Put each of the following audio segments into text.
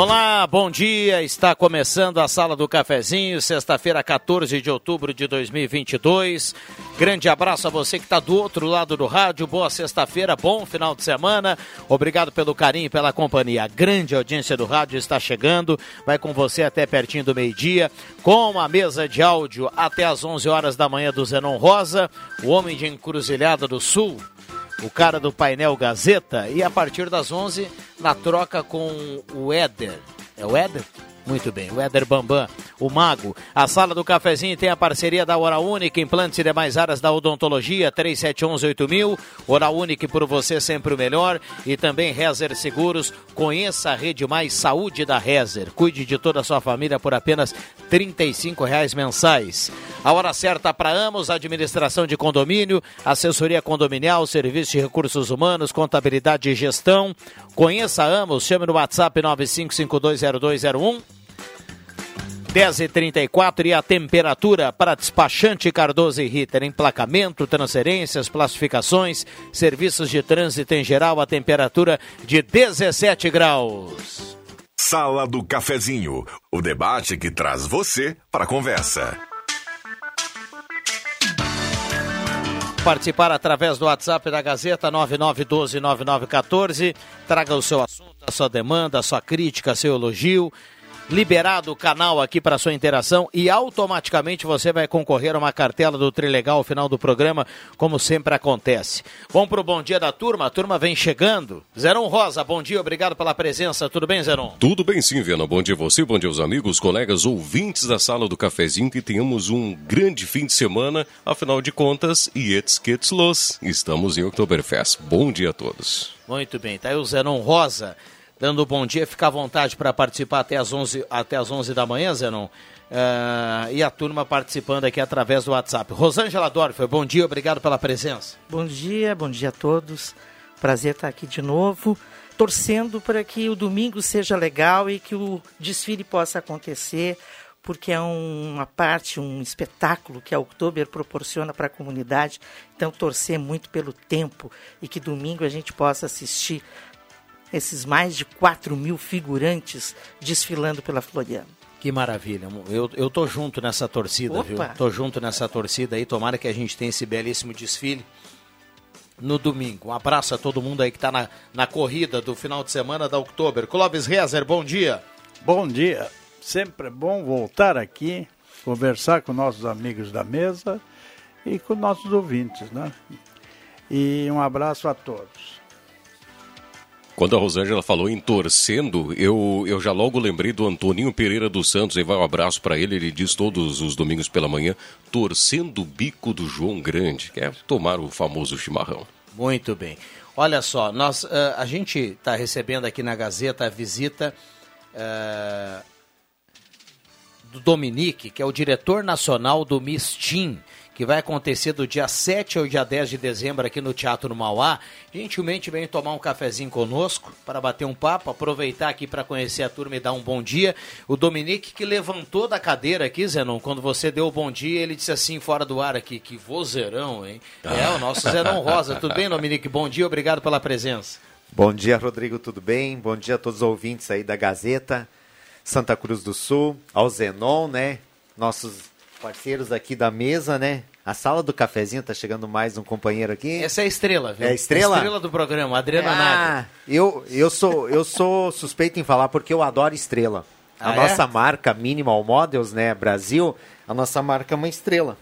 Olá, bom dia. Está começando a Sala do Cafezinho, sexta-feira, 14 de outubro de 2022. Grande abraço a você que está do outro lado do rádio. Boa sexta-feira, bom final de semana. Obrigado pelo carinho e pela companhia. A grande audiência do rádio está chegando. Vai com você até pertinho do meio-dia, com a mesa de áudio até às 11 horas da manhã do Zenon Rosa, o homem de Encruzilhada do Sul o cara do painel Gazeta, e a partir das 11 na troca com o Éder. É o Éder? Muito bem, o Éder Bambam, o Mago. A sala do cafezinho tem a parceria da Hora Única, implantes e demais áreas da odontologia, 3711-8000. Hora Única por você sempre o melhor. E também Rezer Seguros. Conheça a rede mais saúde da Rezer. Cuide de toda a sua família por apenas R$ reais mensais. A hora certa para Amos, administração de condomínio, assessoria condominial, serviço de recursos humanos, contabilidade e gestão. Conheça Amos, chame no WhatsApp 95520201. 10h34 e a temperatura para despachante Cardoso e Ritter. Emplacamento, transferências, classificações, serviços de trânsito em geral, a temperatura de 17 graus. Sala do Cafezinho, o debate que traz você para a conversa. Participar através do WhatsApp da Gazeta 99129914. Traga o seu assunto, a sua demanda, a sua crítica, seu elogio liberado o canal aqui para sua interação e automaticamente você vai concorrer a uma cartela do Trilegal ao final do programa, como sempre acontece. Vamos para o bom dia da turma, a turma vem chegando. Zeron Rosa, bom dia, obrigado pela presença. Tudo bem, Zeron? Tudo bem sim, Viana. Bom dia a você, bom dia aos amigos, colegas, ouvintes da sala do cafezinho, que tenhamos um grande fim de semana. Afinal de contas, Jetzt geht's los. Estamos em Oktoberfest. Bom dia a todos. Muito bem, tá aí o Zeron Rosa dando bom dia. Fica à vontade para participar até as 11, até as 11 da manhã, Zenon. Uh, e a turma participando aqui através do WhatsApp. Rosângela Dorfer, bom dia, obrigado pela presença. Bom dia, bom dia a todos. Prazer estar aqui de novo, torcendo para que o domingo seja legal e que o desfile possa acontecer, porque é uma parte, um espetáculo que a Oktober proporciona para a comunidade. Então, torcer muito pelo tempo e que domingo a gente possa assistir esses mais de 4 mil figurantes desfilando pela Floriana. Que maravilha. Eu, eu tô junto nessa torcida, Opa. viu? Tô junto nessa torcida aí. Tomara que a gente tenha esse belíssimo desfile no domingo. Um abraço a todo mundo aí que está na, na corrida do final de semana da Oktober. Clóvis Rezer, bom dia. Bom dia. Sempre é bom voltar aqui, conversar com nossos amigos da mesa e com nossos ouvintes, né? E um abraço a todos. Quando a Rosângela falou em torcendo, eu, eu já logo lembrei do Antoninho Pereira dos Santos, e vai um abraço para ele, ele diz todos os domingos pela manhã, torcendo o bico do João Grande, que é tomar o famoso chimarrão. Muito bem. Olha só, nós, uh, a gente está recebendo aqui na Gazeta a visita uh, do Dominique, que é o diretor nacional do Mistim que vai acontecer do dia 7 ao dia 10 de dezembro aqui no Teatro Mauá. Gentilmente vem tomar um cafezinho conosco para bater um papo, aproveitar aqui para conhecer a turma e dar um bom dia. O Dominique que levantou da cadeira aqui, Zenon, quando você deu o bom dia, ele disse assim fora do ar aqui, que vozeirão, hein? É, o nosso Zenon Rosa. Tudo bem, Dominique? Bom dia, obrigado pela presença. Bom dia, Rodrigo, tudo bem? Bom dia a todos os ouvintes aí da Gazeta, Santa Cruz do Sul, ao Zenon, né? Nossos parceiros aqui da mesa, né? A sala do cafezinho tá chegando mais um companheiro aqui. Essa é a estrela, viu? É a estrela? A estrela do programa, Adriana ah, eu, eu, sou, eu sou suspeito em falar porque eu adoro estrela. A Ah, é? nossa marca Minimal Models, né, Brasil, a nossa marca é uma estrela.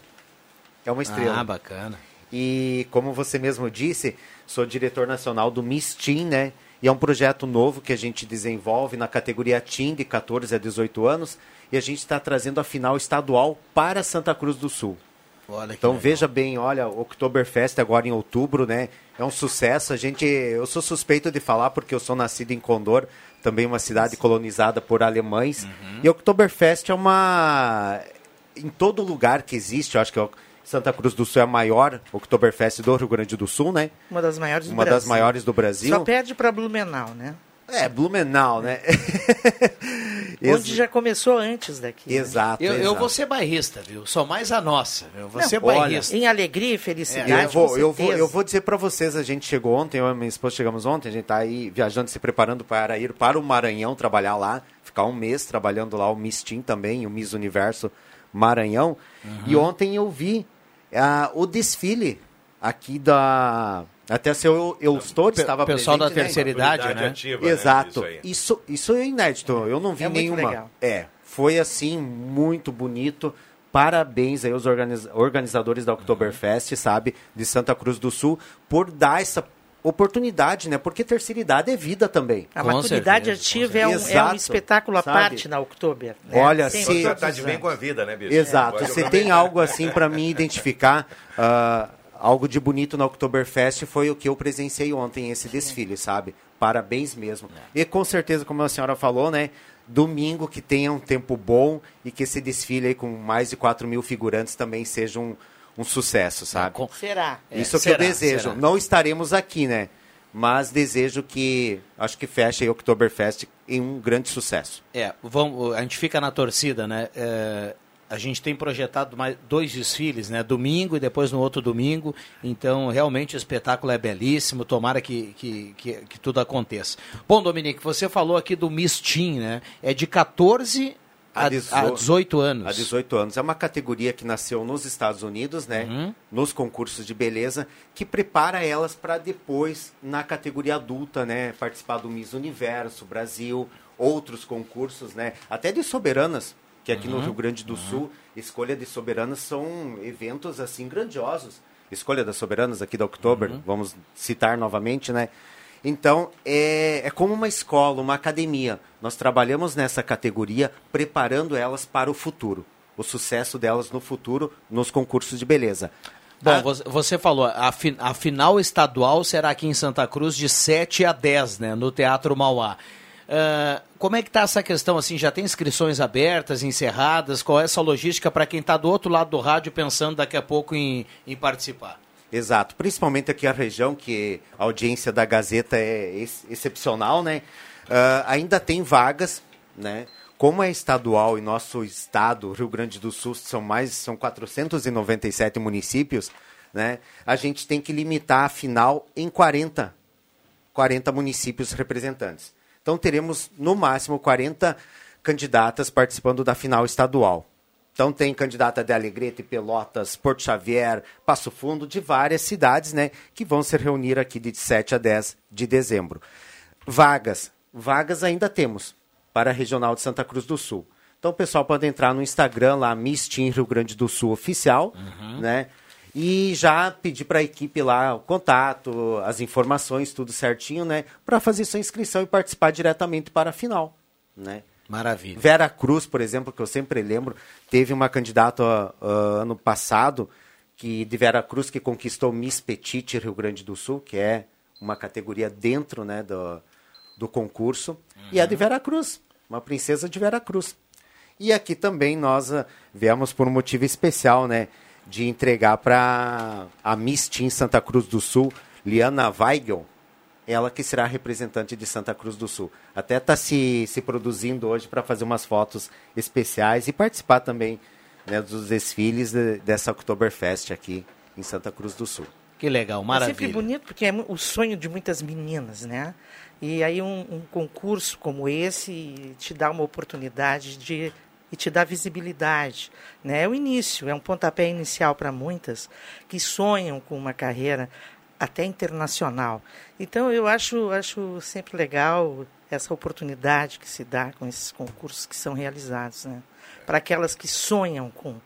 É uma estrela. Ah, bacana. E como você mesmo disse, sou diretor nacional do Miss Teen, né? E é um projeto novo que a gente desenvolve na categoria Teen de 14 a 18 anos. E a gente está trazendo a final estadual para Santa Cruz do Sul. Olha Então legal. veja bem, olha, o Oktoberfest agora em outubro, né? É um sucesso. A gente, eu sou suspeito de falar porque eu sou nascido em Condor, também uma cidade colonizada por alemães. Uhum. E o Oktoberfest é uma em todo lugar que existe, eu acho que o Santa Cruz do Sul é a maior Oktoberfest do Rio Grande do Sul, né? Uma das maiores do Uma Brasil. das maiores do Brasil. Só perde para Blumenau, né? É, Blumenau, né? Onde já começou antes daqui. né? Exato. Eu, eu exato. vou ser bairrista, viu? Sou mais a nossa, viu? Vou Não, ser olha, bairrista. Em alegria e felicidade, É, Eu vou, eu, vou, eu vou dizer para vocês, a gente chegou ontem, eu e minha esposa chegamos ontem, a gente tá aí viajando, se preparando para ir para o Maranhão trabalhar lá, ficar um mês trabalhando lá o Miss Teen também, o Miss Universo Maranhão. E ontem eu vi ah, o desfile aqui da... Até seu Eustor Pe- estava pessoal da presente, né? terceira idade, né? ativa, né? Exato. Isso aí. Isso, isso é inédito. Eu não vi É muito nenhuma. legal. É, foi assim muito bonito. Parabéns aí aos organiz- organizadores da Oktoberfest, sabe, de Santa Cruz do Sul, por dar essa oportunidade, né? Porque terceira idade é vida também. A Com maturidade certeza, ativa é um, é um espetáculo à sabe? parte na Oktober. né? Olha, Sempre, se- Você tá de bem com a vida, né, bicho? Exato. Você eu tem algo assim para me identificar, ah, algo de bonito na Oktoberfest foi o que eu presenciei ontem, esse desfile, sabe? Parabéns mesmo. E com certeza, como a senhora falou, né? Domingo que tenha um tempo bom e que esse desfile aí com mais de 4 mil figurantes também seja um, um sucesso, sabe? Com- Será? É, Isso será, que eu desejo. será. Não estaremos aqui, né? Mas desejo que, acho que feche aí o Oktoberfest em um grande sucesso. É, vamos, a gente fica na torcida, né? É, a gente tem projetado mais dois desfiles, né? Domingo e depois no outro domingo. Então, realmente o espetáculo é belíssimo. Tomara que, que, que, que tudo aconteça. Bom, Dominique, você falou aqui do Miss Teen, né? É de 14 a, A a 18 18 anos. Há 18 anos. É uma categoria que nasceu nos Estados Unidos, né? Uhum. Nos concursos de beleza, que prepara elas para depois, na categoria adulta, né? Participar do Miss Universo, Brasil, outros concursos, né? Até de soberanas, que aqui Uhum. no Rio Grande do Sul, escolha de soberanas são eventos assim grandiosos. Escolha das soberanas aqui da Oktober, Uhum. vamos citar novamente, né? Então, é, é como uma escola, uma academia. Nós trabalhamos nessa categoria preparando elas para o futuro. O sucesso delas no futuro nos concursos de beleza. Bom, Ah, você- você falou, a, fi- a final estadual será aqui em Santa Cruz de 7 a 10, né? No Teatro Mauá. Ah, como é que está essa questão assim? Já tem inscrições abertas, encerradas? Qual é essa logística para quem está do outro lado do rádio pensando daqui a pouco em, em participar? Exato, principalmente aqui a região, que a audiência da Gazeta é ex- excepcional, né? Ah, ainda tem vagas, né? Como é estadual e nosso estado, Rio Grande do Sul, são mais são 497 municípios, né? A gente tem que limitar a final em 40 40 municípios representantes. Então teremos no máximo 40 candidatas participando da final estadual. Então tem candidata de Alegrete, Pelotas, Porto Xavier, Passo Fundo, de várias cidades, né, que vão se reunir aqui de 7 a 10 de dezembro. Vagas, vagas ainda temos para a Regional de Santa Cruz do Sul. Então o pessoal pode entrar no Instagram lá, Miss Rio Grande do Sul oficial, né? E já pedir para a equipe lá o contato, as informações, tudo certinho, né? Para fazer sua inscrição e participar diretamente para a final, né? Maravilha. Vera Cruz, por exemplo, que eu sempre lembro, teve uma candidata ah, ano passado que de Vera Cruz que conquistou Miss Petite Rio Grande do Sul, que é uma categoria dentro né, do, do concurso, e é de Vera Cruz, uma princesa de Vera Cruz. E aqui também nós ah, viemos por um motivo especial, né, de entregar para a Miss Teen Santa Cruz do Sul, Liana Weigel, ela que será representante de Santa Cruz do Sul. Até está se, se produzindo hoje para fazer umas fotos especiais e participar também né, dos desfiles de- dessa Oktoberfest aqui em Santa Cruz do Sul. Que legal, É sempre maravilha. bonito, porque é o sonho de muitas meninas, né? E aí um, um concurso como esse te dá uma oportunidade de e te dá visibilidade. Né? É o início, é um pontapé inicial para muitas que sonham com uma carreira até internacional. Então eu acho, acho sempre legal essa oportunidade que se dá com esses concursos que são realizados, né? Para aquelas que sonham com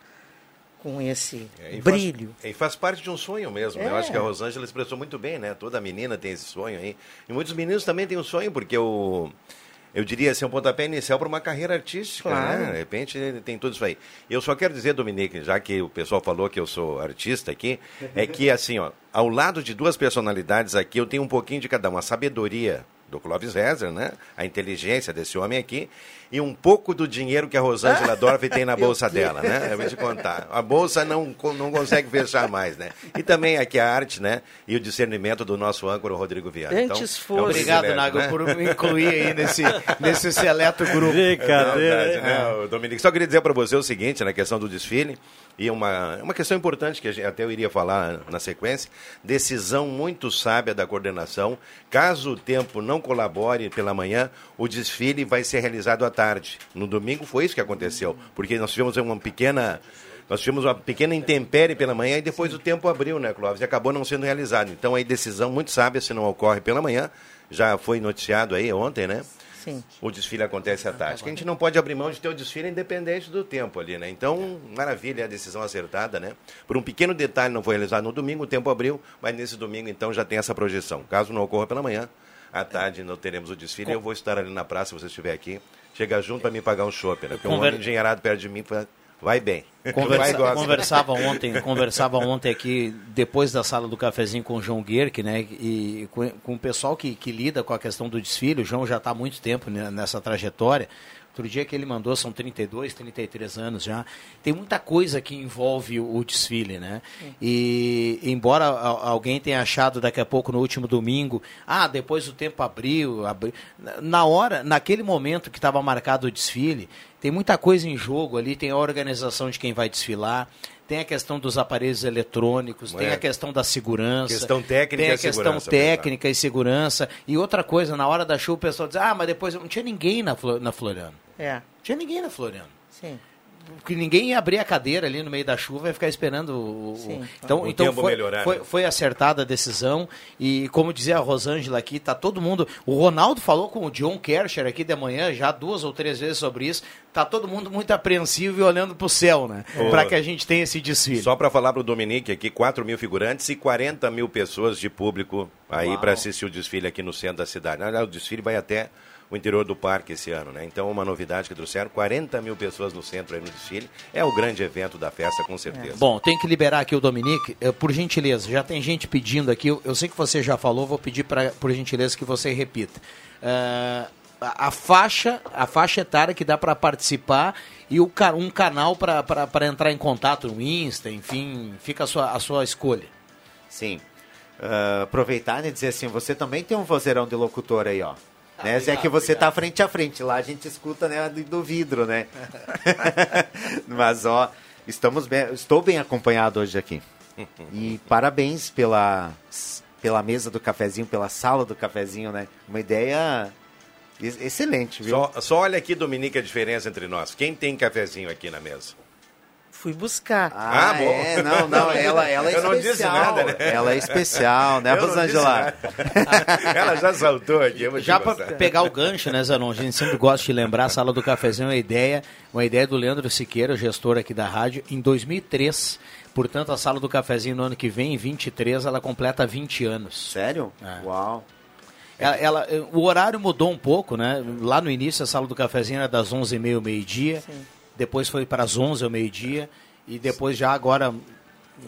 com esse é, e brilho. Faz, e faz parte de um sonho mesmo. É. Né? Eu acho que a Rosângela expressou muito bem, né? Toda menina tem esse sonho aí. E muitos meninos também têm um sonho, porque o eu diria assim, um pontapé inicial para uma carreira artística, né? claro. né? De repente tem tudo isso aí. Eu só quero dizer, Dominique, já que o pessoal falou que eu sou artista aqui, é que assim, ó, ao lado de duas personalidades aqui, eu tenho um pouquinho de cada uma. A sabedoria do Clóvis Rezer, né? A inteligência desse homem aqui e um pouco do dinheiro que a Rosângela Dorf tem na bolsa dela, né? Eu vou te contar. A bolsa não, não consegue fechar mais, né? E também aqui a arte, né? E o discernimento do nosso âncora, Rodrigo Viana. Então, Antes então, é um Obrigado, Nago, né? por me incluir aí nesse, nesse seleto grupo. Brincadeira. Não, né? Dominique, só queria dizer para você o seguinte, na questão do desfile, e uma, uma questão importante que até eu iria falar na sequência, decisão muito sábia da coordenação. Caso o tempo não colabore pela manhã, o desfile vai ser realizado à tarde. No domingo foi isso que aconteceu, porque nós tivemos uma pequena nós tivemos uma pequena intempérie pela manhã e depois o tempo abriu, né, Clóvis? E acabou não sendo realizado. Então, aí, decisão muito sábia, se não ocorre pela manhã, já foi noticiado aí ontem, né? Sim. O desfile acontece à tarde. Que a gente não pode abrir mão de ter o desfile independente do tempo ali, né? Então, maravilha, a decisão acertada, né? Por um pequeno detalhe, não foi realizado no domingo, o tempo abriu, mas nesse domingo, então, já tem essa projeção. Caso não ocorra pela manhã, à tarde não teremos o desfile. Com... Eu vou estar ali na praça, se você estiver aqui. Chega junto para me pagar um chopp, né? Porque Conver... um homem engenheirado perto de mim vai bem. Conversa, conversava ontem, conversava ontem aqui depois da sala do cafezinho com o João Guerque, né? E com, com o pessoal que, que lida com a questão do desfile. O João já está há muito tempo nessa trajetória. Outro dia que ele mandou são 32, 33 anos já. Tem muita coisa que envolve o, desfile, né? E embora alguém tenha achado daqui a pouco no último domingo, ah, depois o tempo abriu, abriu. na hora, naquele momento que estava marcado o desfile, tem muita coisa em jogo ali, tem a organização de quem vai desfilar, tem a questão dos aparelhos eletrônicos, tem é. a questão da segurança. Questão técnica tem a questão técnica e segurança. E outra coisa, na hora da chuva o pessoal diz, ah, mas depois não tinha ninguém na, na Floriano. É. Tinha ninguém na Floriano. Sim que ninguém ia abrir a cadeira ali no meio da chuva e ficar esperando o, Sim. então, o então foi, melhorar, foi, né? foi, acertada a decisão e como dizia a Rosângela aqui, tá todo mundo, o Ronaldo falou com o John Kercher aqui de manhã já duas ou três vezes sobre isso, tá todo mundo muito apreensivo e olhando para o céu, né? Para que a gente tenha esse desfile. Só para falar para o Dominique aqui, 4 mil figurantes e 40 mil pessoas de público aí para assistir o desfile aqui no centro da cidade. O desfile vai até o interior do parque esse ano, né? Então, uma novidade que trouxeram, 40 mil pessoas no centro aí no desfile. É o grande evento da festa, com certeza. É. Bom, tem que liberar aqui o Dominique. Por gentileza, já tem gente pedindo aqui, eu sei que você já falou, vou pedir pra, por gentileza que você repita. Uh, a faixa, a faixa etária que dá para participar e o, um canal para entrar em contato no Insta, enfim, fica a sua, a sua escolha. Sim. Uh, aproveitar e dizer assim, você também tem um vozeirão de locutor aí, ó. Ah, né? Obrigado, é que você está frente a frente. Lá a gente escuta né, do vidro, né? Mas, ó, estamos bem, estou bem acompanhado hoje aqui. E parabéns pela, pela mesa do cafezinho, pela sala do cafezinho, né? Uma ideia excelente, viu? Só, só olha aqui, Dominique, a diferença entre nós. Quem tem cafezinho aqui na mesa? Fui buscar. Ah, ah bom. É, não, não, ela, ela é Eu especial. não disse nada, né? Ela é especial, né, Rosângela? ela já saltou aqui. já para pegar o gancho, né, Zanon? A gente sempre gosta de lembrar, a Sala do Cafezinho é uma ideia, uma ideia do Leandro Siqueira, gestor aqui da rádio, em 2003. Portanto, a Sala do Cafezinho no ano que vem, em 23, ela completa 20 anos. Sério? É. Uau. Ela, ela, o horário mudou um pouco, né? Lá no início, a Sala do Cafezinho era das 11h30 ao meio-dia. Depois foi para as 11 ao meio-dia e depois já agora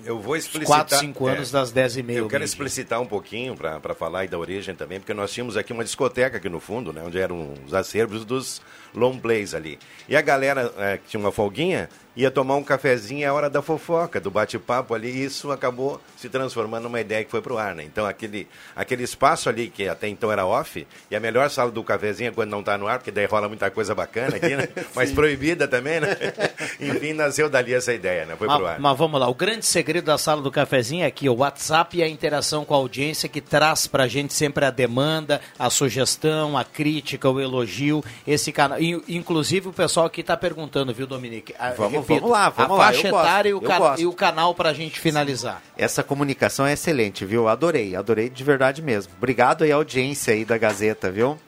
eu vou explicitar. 4, 5 anos é, das 10 e meia. Eu quero explicitar um pouquinho para falar aí da origem também, porque nós tínhamos aqui uma discoteca aqui no fundo, né, onde eram os acervos dos long plays ali. E a galera é, que tinha uma folguinha ia tomar um cafezinho, é a hora da fofoca, do bate-papo ali, e isso acabou se transformando numa ideia que foi pro ar, né? Então aquele, aquele espaço ali, que até então era off, e a melhor sala do cafezinho é quando não tá no ar, porque daí rola muita coisa bacana aqui, né? Mas proibida também, né? Enfim, nasceu dali essa ideia, né? Foi pro ar. Mas, mas vamos lá, o grande segredo da sala do cafezinho é aqui, o WhatsApp e a interação com a audiência que traz pra gente sempre a demanda, a sugestão, a crítica, o elogio, esse canal. Inclusive o pessoal aqui tá perguntando, viu, Dominique? Vamos, vamos lá, vamos a lá. faixa etária e o, eu ca- gosto. e o canal pra gente finalizar. Essa comunicação é excelente, viu? Adorei, adorei de verdade mesmo. Obrigado aí à audiência aí da Gazeta, viu?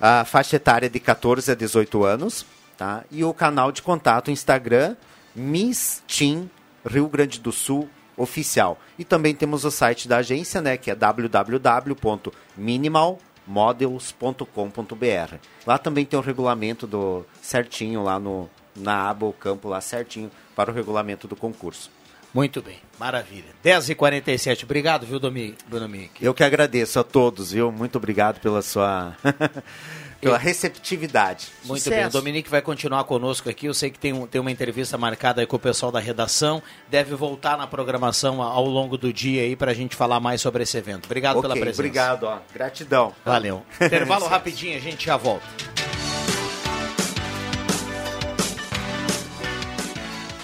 A faixa etária é de 14 a 18 anos, tá? E o canal de contato Instagram Miss Team Rio Grande do Sul oficial. E também temos o site da agência, né, que é www.minimalmodels.com.br. Lá também tem o regulamento do certinho lá no na aba o campo lá certinho para o regulamento do concurso. Muito bem, maravilha. 10h47, obrigado, viu, Domi- Dominique? Eu que agradeço a todos, viu? Muito obrigado pela sua pela receptividade. Muito Sucesso. bem, o Dominique vai continuar conosco aqui. Eu sei que tem, um- tem uma entrevista marcada aí com o pessoal da redação. Deve voltar na programação ao longo do dia aí para a gente falar mais sobre esse evento. Obrigado Ok, pela presença. obrigado, ó. Gratidão. Valeu. Intervalo rapidinho, a gente já volta.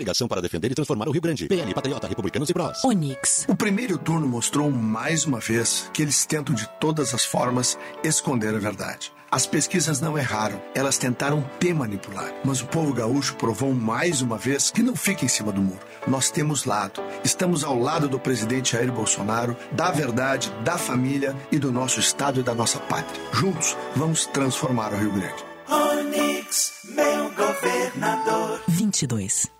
Ligação para defender e transformar o Rio Grande. PL, Patriota, Republicanos e Prós. Onix. O primeiro turno mostrou mais uma vez que eles tentam de todas as formas esconder a verdade. As pesquisas não erraram, elas tentaram te manipular. Mas o povo gaúcho provou mais uma vez que não fica em cima do muro. Nós temos lado. Estamos ao lado do presidente Jair Bolsonaro, da verdade, da família e do nosso estado e da nossa pátria. Juntos, vamos transformar o Rio Grande. Onix, meu governador. 22.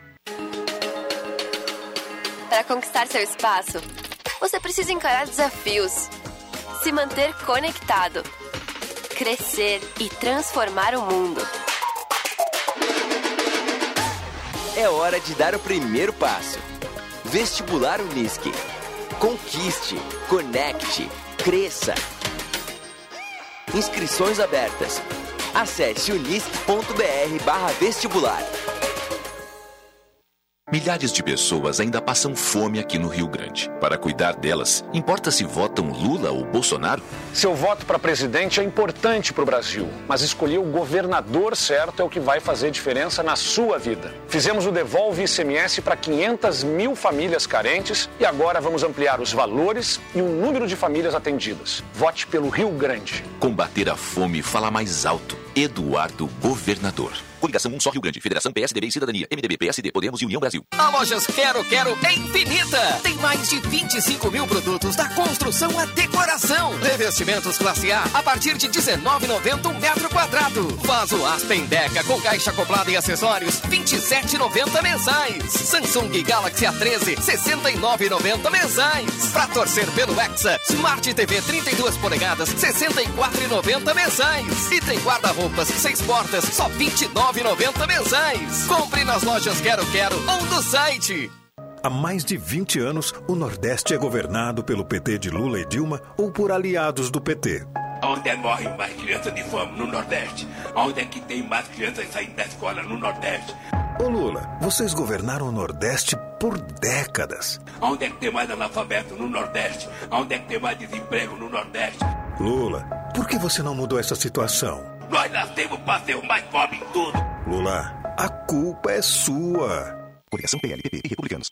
Para conquistar seu espaço, você precisa encarar desafios, se manter conectado, crescer e transformar o mundo. É hora de dar o primeiro passo. Vestibular Unisque. Conquiste, conecte, cresça. Inscrições abertas. Acesse unisque.br barra vestibular. Milhares de pessoas ainda passam fome aqui no Rio Grande. Para cuidar delas, importa se votam Lula ou Bolsonaro? Seu voto para presidente é importante para o Brasil, mas escolher o governador certo é o que vai fazer diferença na sua vida. Fizemos o Devolve ICMS para 500 mil famílias carentes e agora vamos ampliar os valores e o número de famílias atendidas. Vote pelo Rio Grande. Combater a fome fala mais alto. Eduardo Governador. Coligação 1 Só Rio Grande, Federação PSDB e Cidadania, MDB, PSD, Podemos e União Brasil. A Lojas Quero Quero é infinita. Tem mais de 25 mil produtos da construção à decoração. Revestimentos classe A a partir de 19,90 um metro quadrado. Vaso Aspen Deca com caixa acoplada e acessórios 27,90 mensais. Samsung Galaxy A13 69,90 mensais. Pra torcer pelo Hexa, Smart TV 32 polegadas 64,90 mensais. E tem guarda-roupas seis portas só 29,90 mensais. Compre nas lojas Quero Quero ou no site. Há mais de 20 anos, o Nordeste é governado pelo PT de Lula e Dilma ou por aliados do PT. Onde é que morrem mais crianças de fome? No Nordeste. Onde é que tem mais crianças saindo da escola? No Nordeste. Ô Lula, vocês governaram o Nordeste por décadas. Onde é que tem mais analfabeto? No Nordeste. Onde é que tem mais desemprego? No Nordeste. Lula, por que você não mudou essa situação? Nós nascemos para ser o mais pobre em tudo. Lula, a culpa é sua. Coligação PLPP e Republicanos.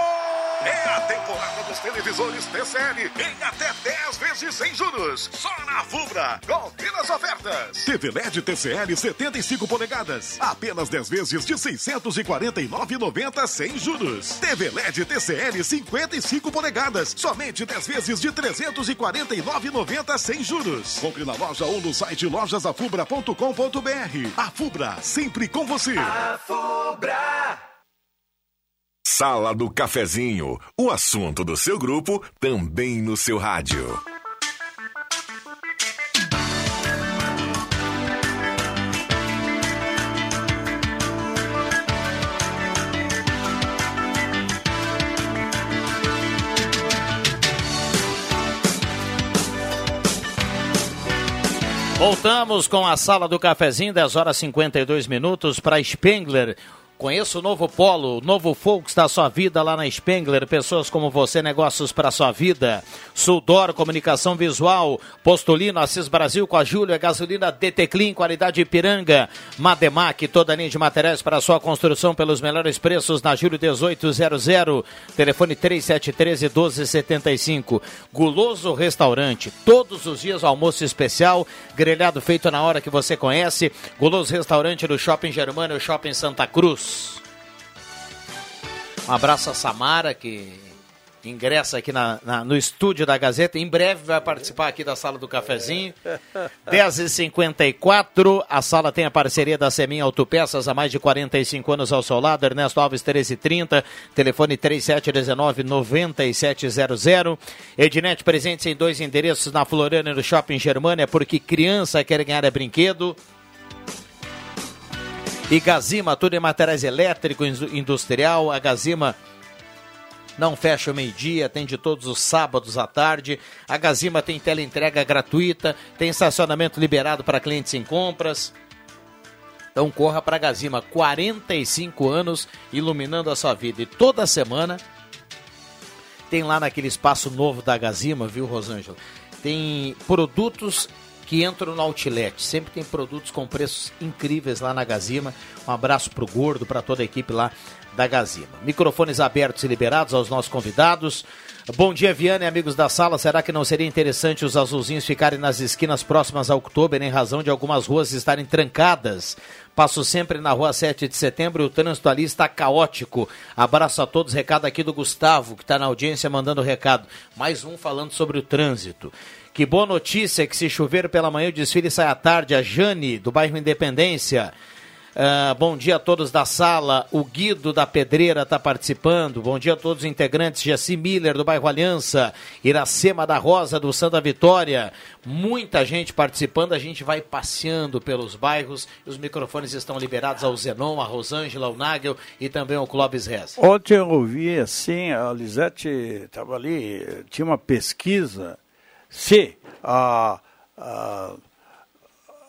televisores TCL em até 10 vezes sem juros. Só na Fubra. Confira as ofertas. TV LED TCL 75 polegadas. Apenas 10 vezes de 649,90 sem juros. TV LED TCL 55 polegadas. Somente 10 vezes de 349,90 sem juros. Compre na loja ou no site lojasafubra.com.br. A Fubra, sempre com você. A Fubra. Sala do Cafezinho, o assunto do seu grupo também no seu rádio. Voltamos com a sala do cafezinho, 10 horas 52 minutos para Spengler. Conheça o novo Polo, o novo Volks da sua vida lá na Spengler. Pessoas como você, negócios para sua vida. Sudor, comunicação visual. Postulino, Assis Brasil com a Júlia. Gasolina DT Clean, qualidade Ipiranga. Mademac, toda linha de materiais para sua construção pelos melhores preços na Júlio 1800. Telefone 3713 1275. Guloso Restaurante. Todos os dias almoço especial. Grelhado feito na hora que você conhece. Guloso Restaurante no Shopping Germano, Shopping Santa Cruz. Um abraço a Samara, que ingressa aqui na, na- no estúdio da Gazeta. Em breve vai participar aqui da sala do cafezinho. 10h54, a sala tem a parceria da Semin Autopeças há mais de 45 anos ao seu lado. Ernesto Alves 1330, telefone 3719-9700. Ednet presentes em dois endereços na Floriana e no Shopping Germânia, porque criança quer ganhar é brinquedo. E Gazima, tudo em materiais elétricos, industrial. A Gazima não fecha o meio-dia, atende todos os sábados à tarde. A Gazima tem teleentrega gratuita, tem estacionamento liberado para clientes em compras. Então corra para a Gazima, 45 anos iluminando a sua vida. E toda semana tem lá naquele espaço novo da Gazima, viu, Rosângela? Tem produtos que entram no outlet. Sempre tem produtos com preços incríveis lá na Gazima. Um abraço pro Gordo, para toda a equipe lá da Gazima. Microfones abertos e liberados aos nossos convidados. Bom dia, Viana e amigos da sala. Será que não seria interessante os azulzinhos ficarem nas esquinas próximas a outubro em razão de algumas ruas estarem trancadas? Passo sempre na rua 7 de setembro e o trânsito ali está caótico. Abraço a todos. Recado aqui do Gustavo, que está na audiência mandando recado. Mais um falando sobre o trânsito. Que boa notícia que se chover pela manhã o desfile sai à tarde. A Jane, do bairro Independência. Ah, bom dia a todos da sala. O Guido da Pedreira está participando. Bom dia a todos os integrantes. Jaci Miller do bairro Aliança. Iracema da Rosa do Santa Vitória. Muita gente participando. A gente vai passeando pelos bairros. Os microfones estão liberados ao Zenon, a Rosângela, ao Nagel e também ao Clóvis Rez. Ontem eu ouvi assim, a Lisete estava ali, tinha uma pesquisa se a, a-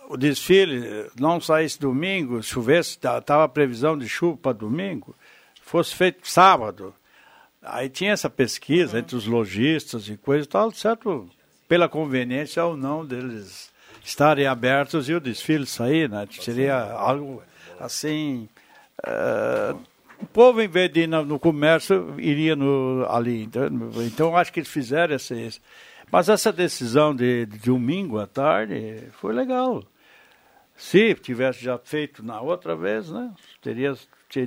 o desfile não saísse domingo, chovesse, estava previsão de chuva para domingo, fosse feito sábado. Aí tinha essa pesquisa entre os lojistas e coisa e tal, certo? Pela conveniência ou não deles estarem abertos e o desfile sair, né? Seria algo assim. eh, o povo, em vez de ir no comércio, iria no, ali. Então, então, acho que eles fizeram esse. esse- Mas essa decisão de, de domingo à tarde foi legal. Se tivesse já feito na outra vez, né? Teria,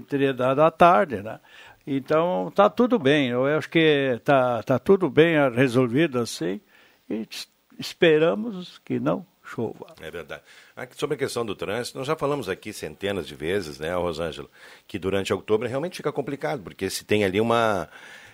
teria dado à tarde, né? Então, tá tudo bem. Eu acho que tá, tá tudo bem resolvido assim. E es- esperamos que não chova. É verdade. Aqui, sobre a questão do trânsito, nós já falamos aqui centenas de vezes, né, Rosângela, que durante outubro realmente fica complicado, porque se tem ali uma.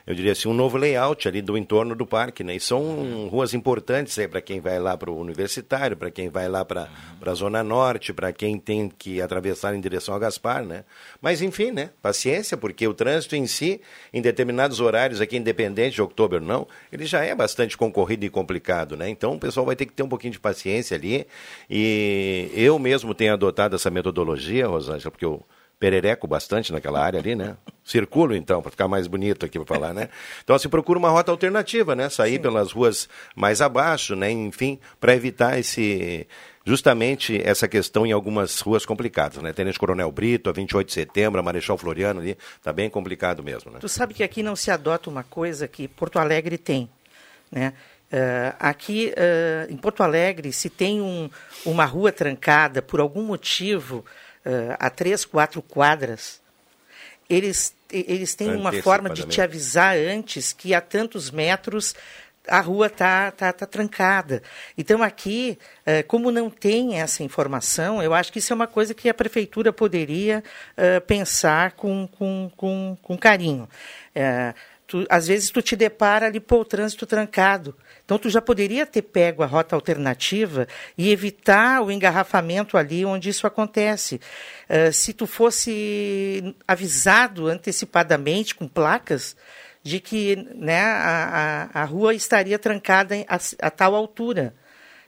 Eu diria assim, um novo layout ali do entorno do parque, né? E são ruas importantes aí para quem vai lá para o universitário, para quem vai lá para a Zona Norte, para quem tem que atravessar em direção a Gaspar, né? Mas enfim, né? Paciência, porque o trânsito em si, em determinados horários aqui, independente de outubro ou não, ele já é bastante concorrido e complicado, né? Então o pessoal vai ter que ter um pouquinho de paciência ali. E eu mesmo tenho adotado essa metodologia, Rosângela, porque eu perereco bastante naquela área ali, né? Circulo então, para ficar mais bonito aqui para falar, né? Então se procura uma rota alternativa, né? Sair Sim. pelas ruas mais abaixo, né? Enfim, para evitar esse justamente essa questão em algumas ruas complicadas, né? Tenente Coronel Brito, a 28 de setembro, a Marechal Floriano ali, tá bem complicado mesmo, né? Tu sabe que aqui não se adota uma coisa que Porto Alegre tem, né? Uh, aqui uh, em Porto Alegre, se tem um, uma rua trancada por algum motivo, uh, a três, quatro quadras, eles, eles têm uma forma de te avisar antes que a tantos metros a rua está tá, tá trancada. Então, aqui, uh, como não tem essa informação, eu acho que isso é uma coisa que a prefeitura poderia uh, pensar com, com, com, com carinho. Uh, tu, às vezes, tu te depara ali, pô, o trânsito trancado. Então, tu já poderia ter pego a rota alternativa e evitar o engarrafamento ali onde isso acontece. Uh, se tu fosse avisado antecipadamente com placas de que né, a, a, a rua estaria trancada a, a, tal altura.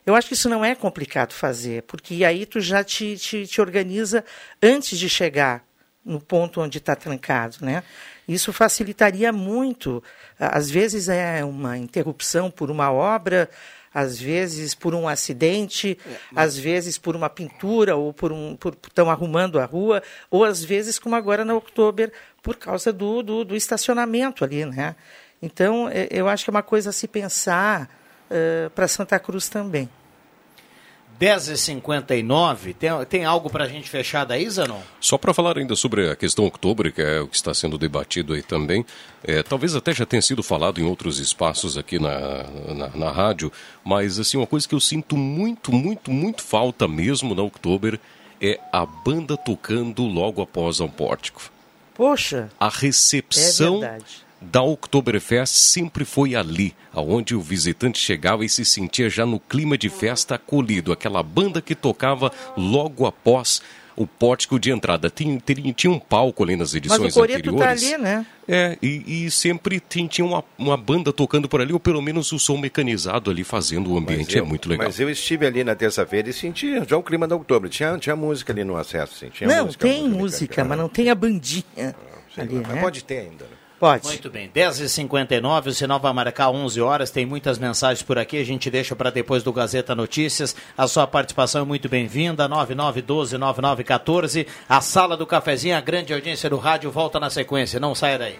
Eu acho que isso não é complicado fazer, porque aí tu já te, te, te organiza antes de chegar no ponto onde está trancado, né? Isso facilitaria muito. Às vezes é uma interrupção por uma obra, às vezes por um acidente, é, mas... às vezes por uma pintura ou por um por estão arrumando a rua, ou às vezes como agora na outubro por causa do, do, do estacionamento ali, né? Então é, eu acho que é uma coisa a se pensar uh, para Santa Cruz também. 10h59, tem, tem algo para a gente fechar daí, Zanon? Só para falar ainda sobre a questão outubro, que é o que está sendo debatido aí também, é, talvez até já tenha sido falado em outros espaços aqui na, na, na, rádio, mas assim, uma coisa que eu sinto muito, muito, muito falta mesmo na outubro é a banda tocando logo após o pórtico. Poxa! A recepção é da Oktoberfest sempre foi ali, aonde o visitante chegava e se sentia já no clima de festa acolhido, aquela banda que tocava logo após o pórtico de entrada. Tinha, tinha, tinha um palco ali nas edições Mas o anteriores. Tá ali, né? É, e, e sempre tinha, tinha uma, uma, banda tocando por ali, ou pelo menos o som mecanizado ali fazendo o ambiente. Eu, é muito legal. Mas eu estive ali na terça-feira e senti já o clima da outubro. Tinha, tinha música ali no acesso, sim. Tinha não, música, tem música, música mas não tem a bandinha. Ah, ali, mas né? pode ter ainda, né? Pode. Muito bem. 10h59, o sinal vai marcar 11 horas. Tem muitas mensagens por aqui. A gente deixa para depois do Gazeta Notícias. A sua participação é muito bem-vinda. 9912-9914. A sala do cafezinho, a grande audiência do rádio, volta na sequência. Não saia daí.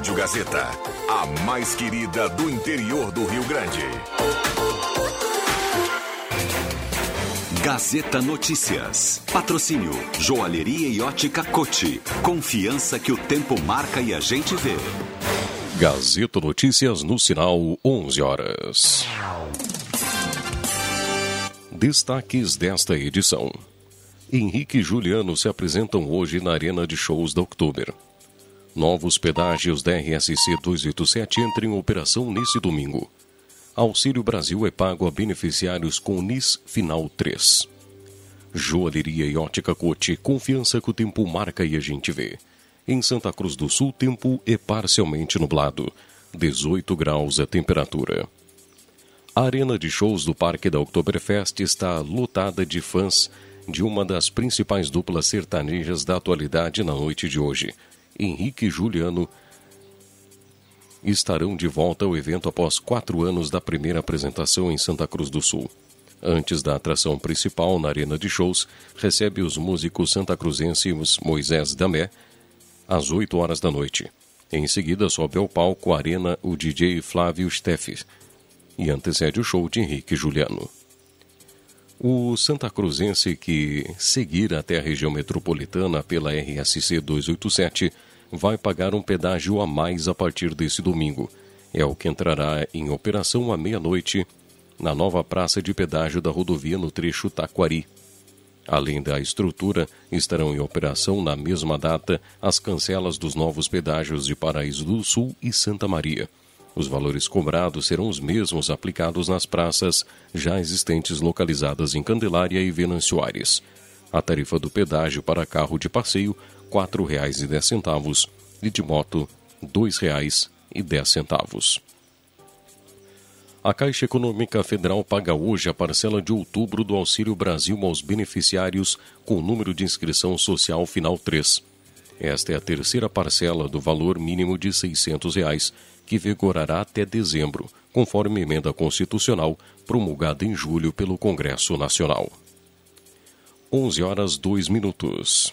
Rádio Gazeta, a mais querida do interior do Rio Grande. Gazeta Notícias. Patrocínio Joalheria e Ótica Cote. Confiança que o tempo marca e a gente vê. Gazeta Notícias no sinal 11 horas. Destaques desta edição. Henrique e Juliano se apresentam hoje na Arena de Shows da Oktober. Novos pedágios da RSC 287 entram em operação nesse domingo. Auxílio Brasil é pago a beneficiários com NIS Final 3. Joalheria e ótica Cote, confiança que o tempo marca e a gente vê. Em Santa Cruz do Sul, tempo é parcialmente nublado. 18 graus a temperatura. A arena de shows do Parque da Oktoberfest está lotada de fãs de uma das principais duplas sertanejas da atualidade na noite de hoje, Henrique Juliano estarão de volta ao evento após quatro anos da primeira apresentação em Santa Cruz do Sul. Antes da atração principal na arena de shows, recebe os músicos santacruzenses Moisés Damé às 8 horas da noite. Em seguida, sobe ao palco a arena o DJ Flávio Steffes e antecede o show de Henrique Juliano. O Santa Cruzense que seguir até a região metropolitana pela RSC 287 vai pagar um pedágio a mais a partir desse domingo. É o que entrará em operação à meia-noite na nova praça de pedágio da rodovia no trecho Taquari. Além da estrutura, estarão em operação na mesma data as cancelas dos novos pedágios de Paraíso do Sul e Santa Maria. Os valores cobrados serão os mesmos aplicados nas praças já existentes localizadas em Candelária e Venâncio Aires. A tarifa do pedágio para carro de passeio R$ 4,10 e de moto R$ 2,10. A Caixa Econômica Federal paga hoje a parcela de outubro do Auxílio Brasil aos beneficiários com número de inscrição social final 3. Esta é a terceira parcela do valor mínimo de 600 reais, que vigorará até dezembro, conforme emenda constitucional promulgada em julho pelo Congresso Nacional. 11 horas 2 minutos.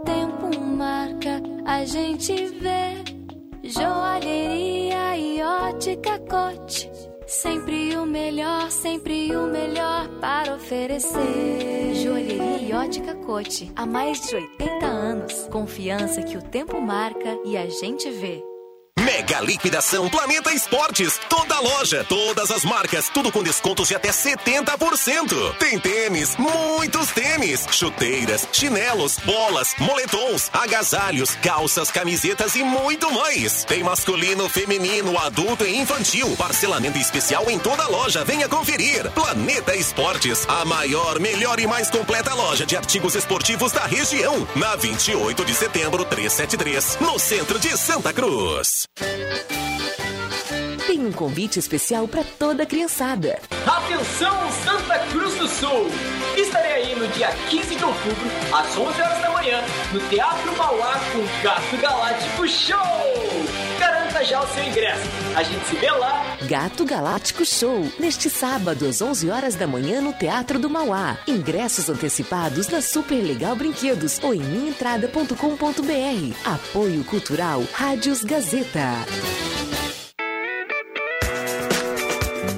marca, a gente vê. Joalheria e ótica cote. Sempre o melhor, sempre o melhor para oferecer. Joalheria e ótica cote. Há mais de 80 anos. Confiança que o tempo marca e a gente vê. Mega liquidação Planeta Esportes. Toda loja, todas as marcas, tudo com descontos de até 70%. Tem tênis, muitos tênis, chuteiras, chinelos, bolas, moletons, agasalhos, calças, camisetas e muito mais. Tem masculino, feminino, adulto e infantil. Parcelamento especial em toda loja. Venha conferir. Planeta Esportes, a maior, melhor e mais completa loja de artigos esportivos da região. Na 28 de setembro, 373, no centro de Santa Cruz. Tem um convite especial para toda a criançada. Atenção Santa Cruz do Sul! Estarei aí no dia 15 de outubro, às 11 horas da manhã, no Teatro Mauá com Gato Galáctico Show! Garanta já o seu ingresso. A gente se vê lá. Gato Galáctico Show, neste sábado às 11 horas da manhã no Teatro do Mauá. Ingressos antecipados na Super Legal Brinquedos ou em minhaentrada.com.br. Apoio Cultural Rádios Gazeta.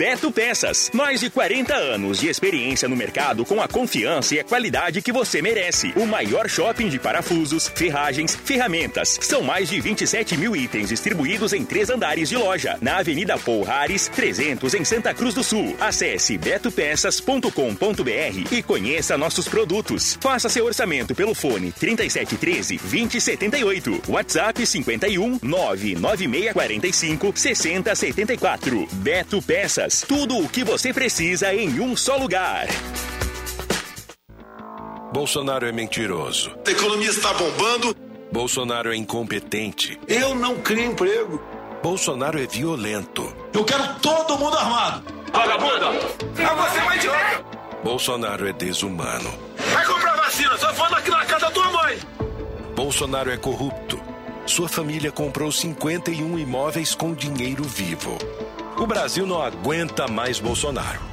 Beto Peças. Mais de 40 anos de experiência no mercado com a confiança e a qualidade que você merece. O maior shopping de parafusos, ferragens, ferramentas. São mais de 27 mil itens distribuídos em três andares de loja. Na Avenida Paul Harris, 300 em Santa Cruz do Sul. Acesse betopeças.com.br e conheça nossos produtos. Faça seu orçamento pelo fone 3713 2078. WhatsApp 51 99645 6074. Beto Peças. Tudo o que você precisa em um só lugar. Bolsonaro é mentiroso. A economia está bombando. Bolsonaro é incompetente. Eu não crio emprego. Bolsonaro é violento. Eu quero todo mundo armado. Vagabunda! É você mais idiota. Bolsonaro é desumano. Vai comprar vacina, só falando aqui na casa da tua mãe. Bolsonaro é corrupto. Sua família comprou 51 imóveis com dinheiro vivo. O Brasil não aguenta mais Bolsonaro.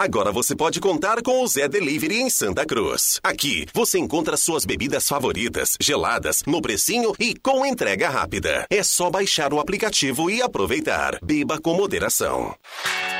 Agora você pode contar com o Zé Delivery em Santa Cruz. Aqui você encontra suas bebidas favoritas, geladas, no precinho e com entrega rápida. É só baixar o aplicativo e aproveitar. Beba com moderação.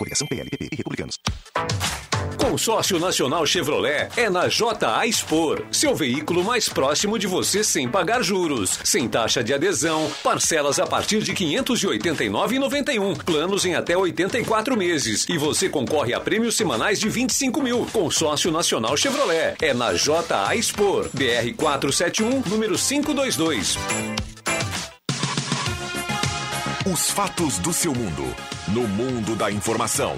Coligação PLPP e Republicanos. Consórcio Nacional Chevrolet é na JA Expor, seu veículo mais próximo de você sem pagar juros, sem taxa de adesão, parcelas a partir de R$ 589,91, planos em até 84 meses e você concorre a prêmios semanais de 25 mil. Consórcio Nacional Chevrolet é na JA Expor, BR 471, número 522. Os fatos do seu mundo. No mundo da informação.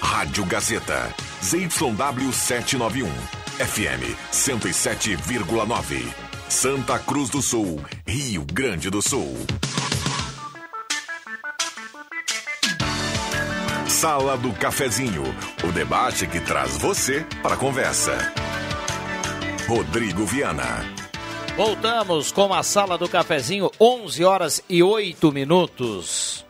Rádio Gazeta. ZYW 791. FM 107,9. Santa Cruz do Sul. Rio Grande do Sul. Sala do Cafezinho. O debate que traz você para a conversa. Rodrigo Viana. Voltamos com a sala do cafezinho, 11 horas e 8 minutos.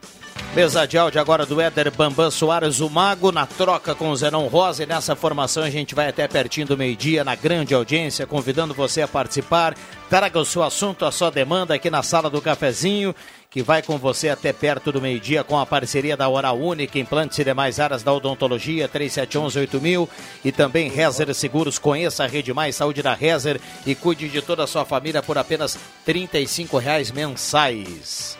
Mesa de áudio agora do Éder Bambam Soares, o Mago, na troca com o Zenon Rosa. E nessa formação a gente vai até pertinho do meio-dia, na grande audiência, convidando você a participar. Traga o seu assunto, a sua demanda aqui na sala do cafezinho que vai com você até perto do meio-dia com a parceria da Hora Única, implantes e demais áreas da odontologia, 3711-8000 e também Rezer Seguros. Conheça a Rede Mais Saúde da Rezer e cuide de toda a sua família por apenas R$ 35,00 mensais.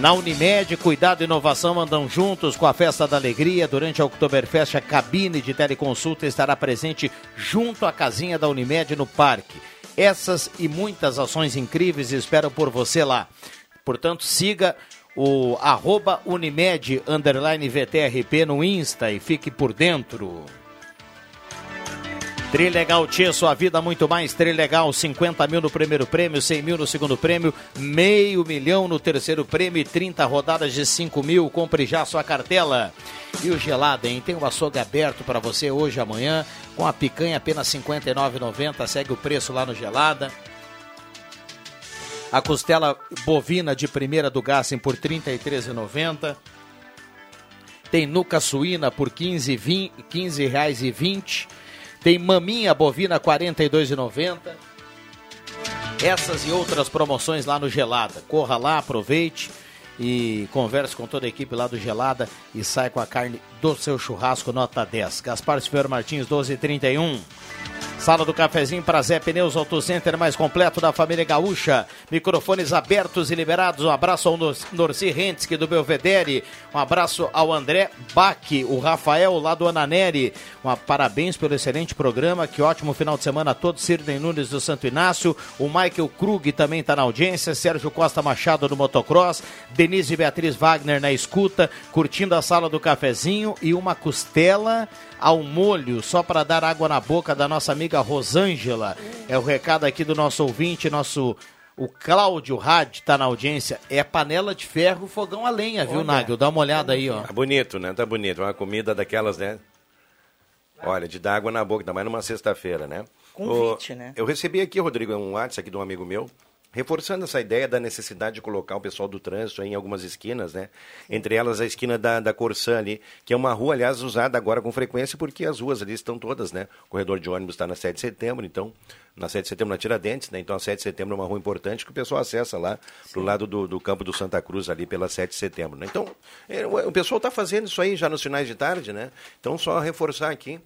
Na Unimed, cuidado e inovação andam juntos com a Festa da Alegria. Durante a Oktoberfest, a cabine de teleconsulta estará presente junto à casinha da Unimed no parque. Essas e muitas ações incríveis esperam por você lá. Portanto, siga o arroba Unimed underline VTRP no Insta e fique por dentro. Trilegal Tia, sua vida muito mais. Trilegal, 50 mil no primeiro prêmio, 100 mil no segundo prêmio, meio milhão no terceiro prêmio e 30 rodadas de 5 mil. Compre já sua cartela. E o gelado, hein? Tem o açougue aberto para você hoje amanhã, com a picanha apenas R$ 59,90. Segue o preço lá no Gelada. A costela bovina de primeira do Gassen por R$ 33,90. Tem nuca suína por 15,20 reais e Tem maminha bovina R$ 42,90. Essas e outras promoções lá no Gelada. Corra lá, aproveite e converse com toda a equipe lá do Gelada e sai com a carne do seu churrasco nota 10. Gaspar Silveira Martins, 1231. Sala do Cafezinho para Zé Pneus Auto Center mais completo da família Gaúcha. Microfones abertos e liberados. Um abraço ao Norci Rentski do Belvedere. Um abraço ao André Bach, o Rafael lá do Ananeri. Um parabéns pelo excelente programa. Que ótimo final de semana a todos. Sirden Nunes do Santo Inácio. O Michael Krug também está na audiência. Sérgio Costa Machado do Motocross. Denise Beatriz Wagner na escuta. Curtindo a Sala do Cafezinho. E uma costela ao molho, só para dar água na boca da nossa amiga Rosângela. É o recado aqui do nosso ouvinte, nosso o Cláudio Rad está na audiência. É panela de ferro, fogão a lenha, viu, Nagel? Dá uma olhada aí, ó. Tá bonito, né? Tá bonito. Uma comida daquelas, né? Olha, de dar água na boca, ainda mais numa sexta-feira, né? Convite, o, né? Eu recebi aqui, Rodrigo, um WhatsApp aqui de um amigo meu. Reforçando essa ideia da necessidade de colocar o pessoal do trânsito em algumas esquinas, né? Entre elas a esquina da, da Corsã ali, que é uma rua, aliás, usada agora com frequência porque as ruas ali estão todas, né? O corredor de ônibus está na 7 de setembro, então, na 7 de setembro na Tiradentes, né? Então a 7 de setembro é uma rua importante que o pessoal acessa lá Sim. pro lado do, do campo do Santa Cruz ali pela 7 de setembro, né? Então, é, o pessoal está fazendo isso aí já nos finais de tarde, né? Então, só reforçar aqui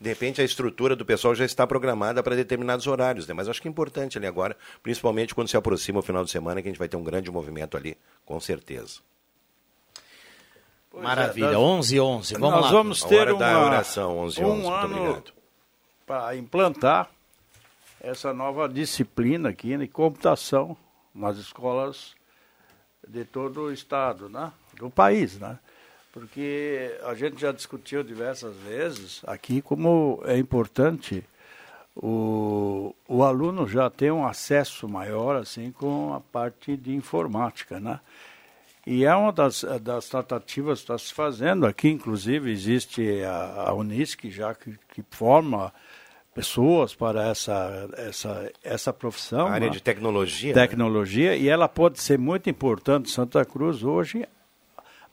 de repente a estrutura do pessoal já está programada para determinados horários, né? Mas acho que é importante ali agora, principalmente quando se aproxima o final de semana, que a gente vai ter um grande movimento ali, com certeza. Pois Maravilha, é, nós, 11 11 vamos nós lá. vamos ter uma, oração, 11, um 11. ano para implantar essa nova disciplina aqui de computação nas escolas de todo o estado, né? do país, né? Porque a gente já discutiu diversas vezes aqui como é importante o, o aluno já ter um acesso maior assim com a parte de informática, né? E é uma das, das tratativas que está se fazendo aqui, inclusive existe a, a Unisc já que, que forma pessoas para essa, essa, essa profissão. A área né? de tecnologia. Tecnologia, né? e ela pode ser muito importante. Santa Cruz hoje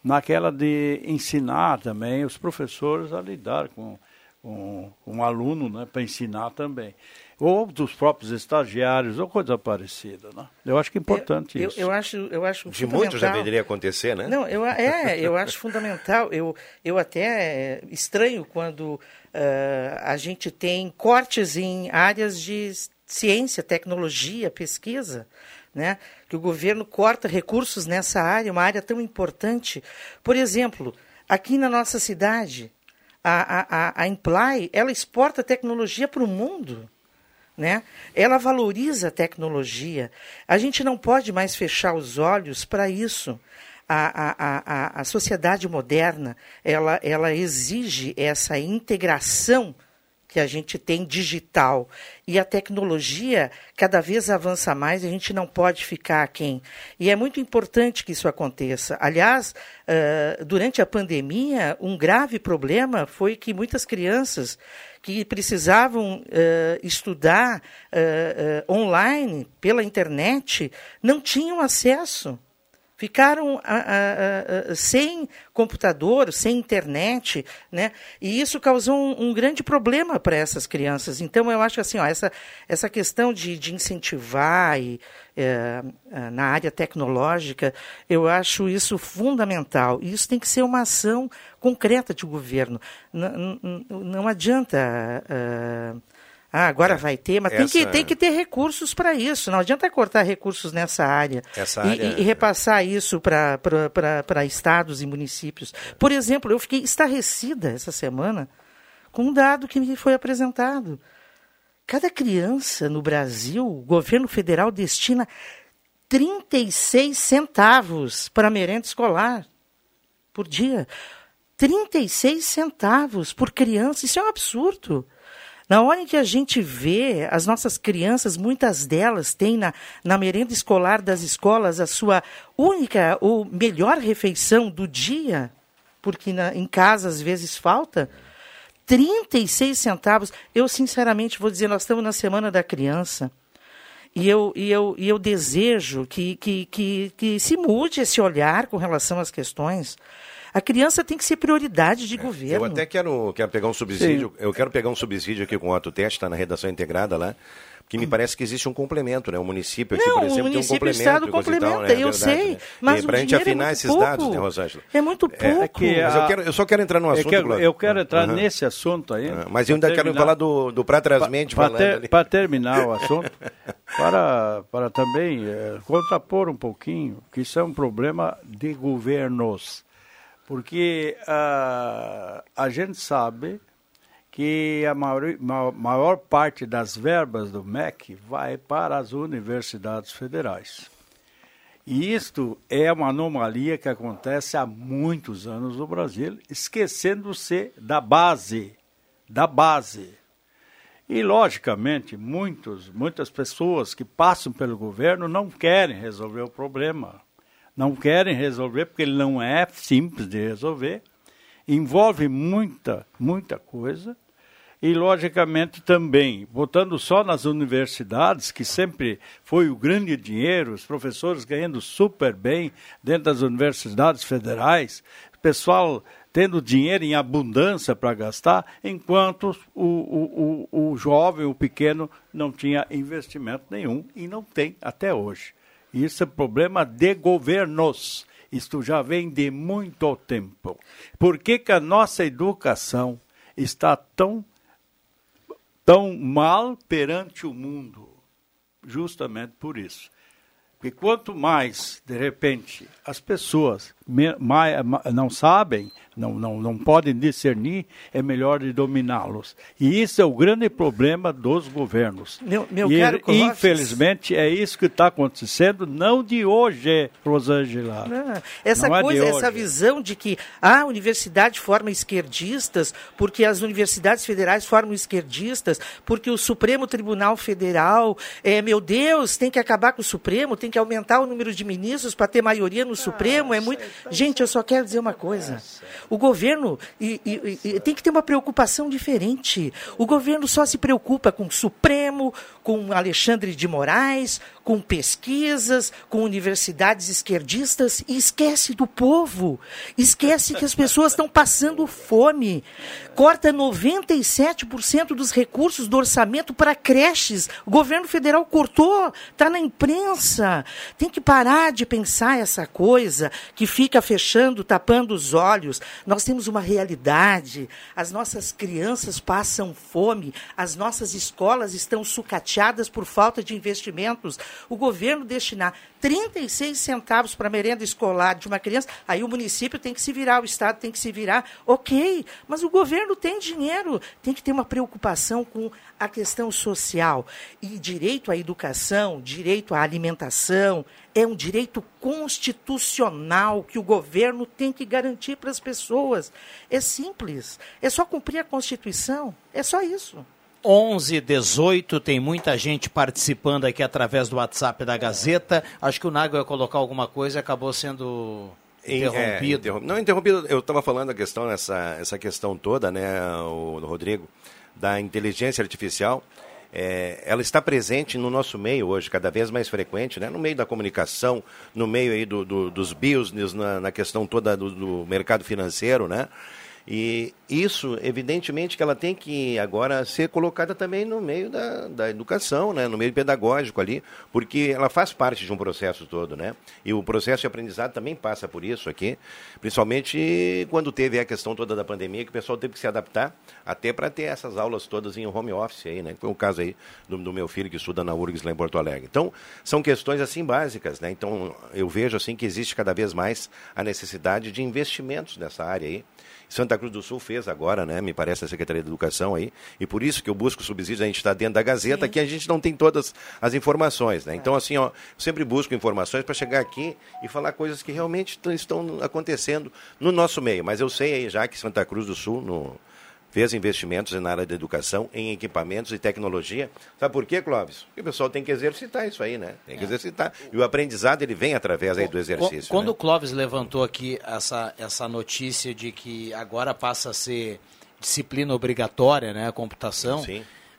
naquela de ensinar também os professores a lidar com, um aluno, né, para ensinar também. Ou dos próprios estagiários, ou coisa parecida. Né? Eu acho que é importante eu, isso. Eu, eu acho, eu acho De muito já deveria acontecer, né? Não, eu, é, eu acho fundamental. Eu, eu até é, estranho quando uh, a gente tem cortes em áreas de ciência, tecnologia, pesquisa né? que o governo corta recursos nessa área, uma área tão importante. Por exemplo, aqui na nossa cidade, a, a, a Imply, ela exporta tecnologia para o mundo. Né? Ela valoriza a tecnologia. A gente não pode mais fechar os olhos para isso. A, a, a, a sociedade moderna ela, ela exige essa integração que a gente tem digital. E a tecnologia cada vez avança mais e a gente não pode ficar aquém. E é muito importante que isso aconteça. Aliás, uh, durante a pandemia, um grave problema foi que muitas crianças que precisavam uh, estudar uh, online pela internet não tinham acesso ficaram a, a, a, sem computador, sem internet, né? E isso causou um, um grande problema para essas crianças. Então, eu acho assim, ó, essa, essa questão de, de incentivar e, é, na área tecnológica, eu acho isso fundamental. E isso tem que ser uma ação concreta de governo. N não adianta... Uh, ah, agora é, vai ter, mas essa... tem, que, tem que ter recursos para isso. Não adianta cortar recursos nessa área, essa e, área... e, e repassar isso para estados e municípios. Por exemplo, eu fiquei estarrecida essa semana com um dado que me foi apresentado. Cada criança no Brasil, o governo federal destina 36 centavos para merenda escolar por dia. 36 centavos por criança, isso é um absurdo. Na hora em que a gente vê as nossas crianças, muitas delas têm na, na merenda escolar das escolas a sua única ou melhor refeição do dia, porque na, em casa às vezes falta, 36 centavos. Eu, sinceramente, vou dizer, nós estamos na Semana da Criança. E eu, e eu, e eu desejo que, que, que, que se mude esse olhar com relação às questões. A criança tem que ser prioridade de é, governo. Eu até quero, quero pegar um subsídio, Sim. eu quero pegar um subsídio aqui com o Otto Teste, está na redação integrada lá. Que me parece que existe um complemento, né? O município aqui, não, por exemplo, tem um complemento. O Estado complementa, tal, né? eu verdade, sei. Né? Mas para a gente afinar é esses pouco. dados, né, Rosângela? É muito pouco. É, que mas eu, quero, eu, só quero entrar no assunto, Eu quero, eu quero entrar uhum. nesse assunto aí. Uhum. Mas eu ainda quero falar do, do Pratrasmente falando ter, Para terminar o assunto, para, para também é, contrapor um pouquinho que isso é um problema de governos. Porque uh, a gente sabe que a maior, maior parte das verbas do MEC vai para as universidades federais. E isto é uma anomalia que acontece há muitos anos no Brasil, esquecendo-se da base, da base. E, logicamente, muitos, muitas pessoas que passam pelo governo não querem resolver o problema não querem resolver, porque ele não é simples de resolver, envolve muita, muita coisa, e, logicamente, também, botando só nas universidades, que sempre foi o grande dinheiro, os professores ganhando super bem dentro das universidades federais, pessoal tendo dinheiro em abundância para gastar, enquanto o, o, o, o jovem, o pequeno, não tinha investimento nenhum e não tem até hoje. Isso é problema de governos. Isto já vem de muito tempo. Por que, que a nossa educação está tão, tão mal perante o mundo? Justamente por isso. Porque quanto mais, de repente, as pessoas não sabem, não, não, não podem discernir, é melhor de dominá-los. E isso é o grande problema dos governos. Meu, meu e, caro infelizmente, é isso que está acontecendo, não de hoje, Rosângela. Essa Não é coisa, essa visão de que ah, a universidade forma esquerdistas, porque as universidades federais formam esquerdistas, porque o Supremo Tribunal Federal, é, meu Deus, tem que acabar com o Supremo, tem que aumentar o número de ministros para ter maioria no Supremo, é muito. Gente, eu só quero dizer uma coisa. O governo e- e- e- tem que ter uma preocupação diferente. O governo só se preocupa com o Supremo, com Alexandre de Moraes, com pesquisas, com universidades esquerdistas e esquece do povo. Esquece que as pessoas estão passando fome. Corta 97% dos recursos do orçamento para creches. O governo federal cortou, está na imprensa. Tem que parar de pensar essa coisa que fica fechando, tapando os olhos. Nós temos uma realidade. As nossas crianças passam fome, as nossas escolas estão sucateadas por falta de investimentos. O governo destinar 36 centavos para a merenda escolar de uma criança, aí o município tem que se virar, o Estado tem que se virar. Ok, mas o governo tem dinheiro, tem que ter uma preocupação com a questão social. E direito à educação, direito à alimentação, é um direito constitucional que o governo tem que garantir para as pessoas. É simples, é só cumprir a Constituição, é só isso. 11 18 tem muita gente participando aqui através do WhatsApp da Gazeta. Acho que o Nago ia colocar alguma coisa e acabou sendo Em- interrompido. é, interrom- Não, interrompido. Eu estava falando a questão, essa, essa questão toda, né, o, Rodrigo, da inteligência artificial. É, ela está presente no nosso meio hoje, cada vez mais frequente, né? no meio da comunicação, no meio aí do, do- dos business, na, na questão toda do, do mercado financeiro, né? E isso, evidentemente, que ela tem que agora ser colocada também no meio da, da educação, né? no meio pedagógico ali, porque ela faz parte de um processo todo, né? E o processo de aprendizado também passa por isso aqui, principalmente quando teve a questão toda da pandemia, que o pessoal teve que se adaptar até para ter essas aulas todas em home office aí, né? Foi o caso aí do, do meu filho que estuda na URGS lá em Porto Alegre. Então, são questões assim básicas, né? Então, eu vejo assim que existe cada vez mais a necessidade de investimentos nessa área aí. Santa Cruz do Sul fez agora, né? Me parece a Secretaria de Educação aí. E por isso que eu busco subsídios, a gente está dentro da Gazeta, que a gente não tem todas as informações, né? Então, assim, ó, sempre busco informações para chegar aqui e falar coisas que realmente estão acontecendo no nosso meio. Mas eu sei aí já que Santa Cruz do Sul no, fez investimentos na área da educação, em equipamentos e tecnologia. Sabe por quê, Clóvis? Porque o pessoal tem que exercitar isso aí, né? Tem que exercitar. E o aprendizado, ele vem através aí do exercício. Quando né? o Clóvis levantou aqui essa, essa notícia de que agora passa a ser disciplina obrigatória, né, a computação,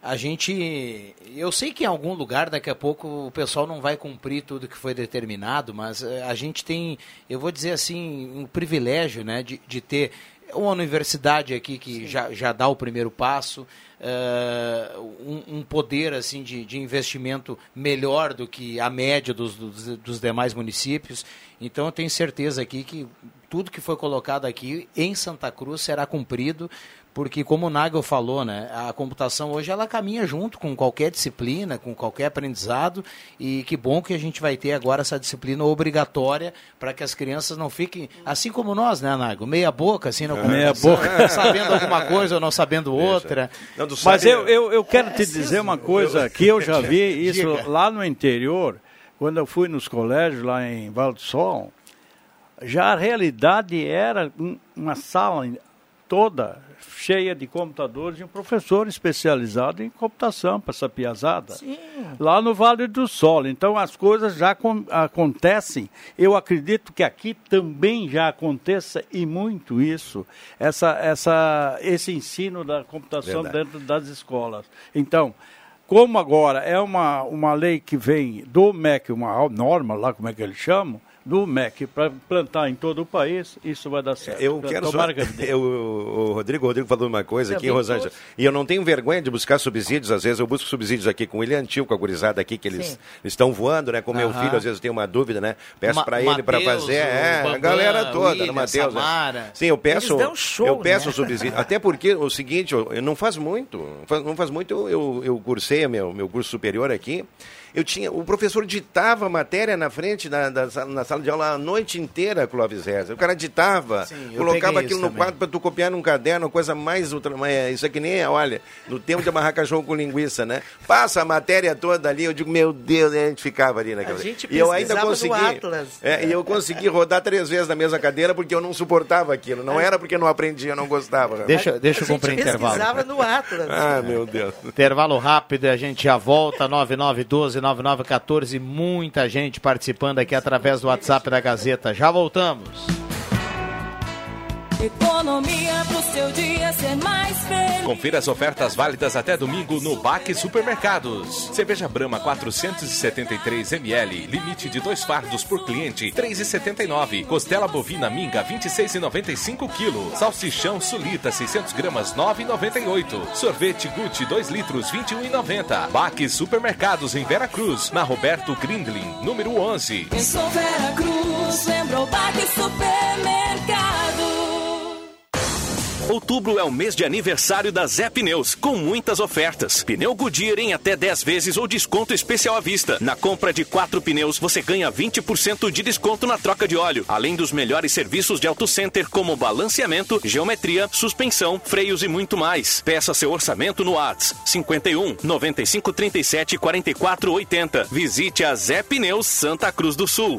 a gente, eu sei que em algum lugar daqui a pouco o pessoal não vai cumprir tudo que foi determinado, mas eh, a gente tem, eu vou dizer assim, um privilégio, né, de, de ter uma universidade aqui que já, já dá o primeiro passo, eh, um, um poder assim de, de investimento melhor do que a média dos, dos, dos demais municípios. Então eu tenho certeza aqui que tudo que foi colocado aqui em Santa Cruz será cumprido, porque como o Nagel falou, né, a computação hoje ela caminha junto com qualquer disciplina, com qualquer aprendizado, e que bom que a gente vai ter agora essa disciplina obrigatória para que as crianças não fiquem, assim como nós, né, Nagel, meia boca, assim, na Meia computação, boca. sabendo alguma coisa ou não sabendo outra. Não, Mas eu, eu, eu quero te dizer uma coisa que eu já vi isso Diga. lá no interior, quando eu fui nos colégios lá em Val do Sol, já a realidade era um- uma sala toda cheia de computadores e um professor especializado em computação para essa piazada. Sim. Lá no Vale do Sol. Então as coisas já com, acontecem. Eu acredito que aqui também já aconteça e muito isso, essa, essa, esse ensino da computação Verdade. dentro das escolas. Então, como agora é uma, uma lei que vem do MEC, uma norma lá, como é que eles chamam, do MEC, para plantar em todo o país, isso vai dar certo. Eu quero só. Que. Eu, o Rodrigo, o Rodrigo falou uma coisa aqui, Também Rosângela. E eu não tenho vergonha de buscar subsídios, às vezes eu busco subsídios aqui com o William Tio, com a gurizada aqui, que eles Sim. estão voando, né? Com meu filho, às vezes eu tenho uma dúvida, né? Peço para ele para fazer. É, a Bambam, galera toda, William, Matheus. né? Sim, eu peço. Show, eu peço né? subsídio. Até porque o seguinte, eu, eu não faz muito. não faz- Não faz muito, eu, eu, eu cursei meu, meu curso superior aqui. Eu tinha, o professor ditava a matéria na frente da, da sala- na sala de aula a noite inteira, Clóvis Reza. O cara ditava, eu colocava aquilo isso no também. quadro para tu copiar num caderno, coisa mais ultra, mas é- isso aqui nem é, olha, no tempo de amarrar cachorro com linguiça, né? Passa a matéria toda ali, eu digo, meu Deus, e a gente ficava ali naquela. A gente e eu ainda consegui. Atlas. É, e eu consegui rodar três vezes na mesma cadeira porque eu não suportava aquilo. Não era porque eu não aprendia, eu não gostava. Deixa, deixa eu A gente cumprir intervalo. pesquisava no Atlas. Ah, meu Deus. Intervalo rápido e a gente já volta, 9912-9914. Muita gente participando aqui através do WhatsApp da Gazeta. Já voltamos. Economia pro seu dia ser mais feliz. Confira as ofertas válidas até domingo no Baque Supermercados. Cerveja Brahma 473 ml, limite de dois fardos por cliente, 3,79. Costela bovina minga 26,95 kg. Salsichão Sulita 600 gramas 9,98. Sorvete Gucci 2 litros 21,90. Baque Supermercados em Vera Cruz, na Roberto Grindlin, número 11. Pensou Vera Cruz, lembrou Baque Supermercado. Outubro é o mês de aniversário da Zé Pneus, com muitas ofertas. Pneu Goodyear em até 10 vezes ou desconto especial à vista. Na compra de quatro pneus, você ganha 20% de desconto na troca de óleo, além dos melhores serviços de auto center como balanceamento, geometria, suspensão, freios e muito mais. Peça seu orçamento no Whats 51 95 37 44 80. Visite a Zé Pneus Santa Cruz do Sul.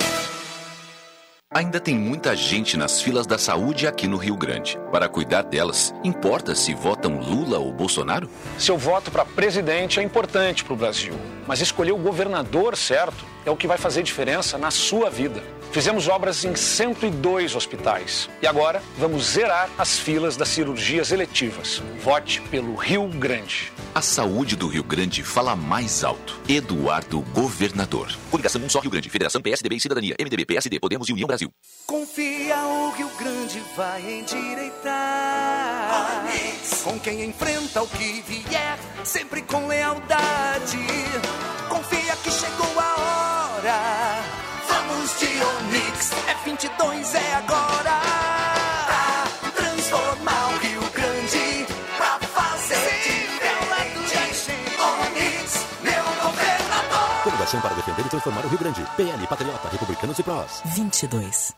Ainda tem muita gente nas filas da saúde aqui no Rio Grande. Para cuidar delas, importa se votam Lula ou Bolsonaro? Seu voto para presidente é importante para o Brasil, mas escolher o governador certo é o que vai fazer diferença na sua vida. Fizemos obras em 102 hospitais e agora vamos zerar as filas das cirurgias eletivas. Vote pelo Rio Grande. A saúde do Rio Grande fala mais alto. Eduardo Governador. Coligação Um Só Rio Grande. Federação PSDB e Cidadania. MDB, PSD, Podemos e União Brasil. Confia, o Rio Grande vai endireitar. Com quem enfrenta o que vier, sempre com lealdade. Confia que chegou a hora. Onix, F22 é agora. Pra transformar o Rio Grande, pra fazer diferente. Onix, meu governador. Coligação para defender e transformar o Rio Grande. PL, Patriota, Republicanos e Prós. 22.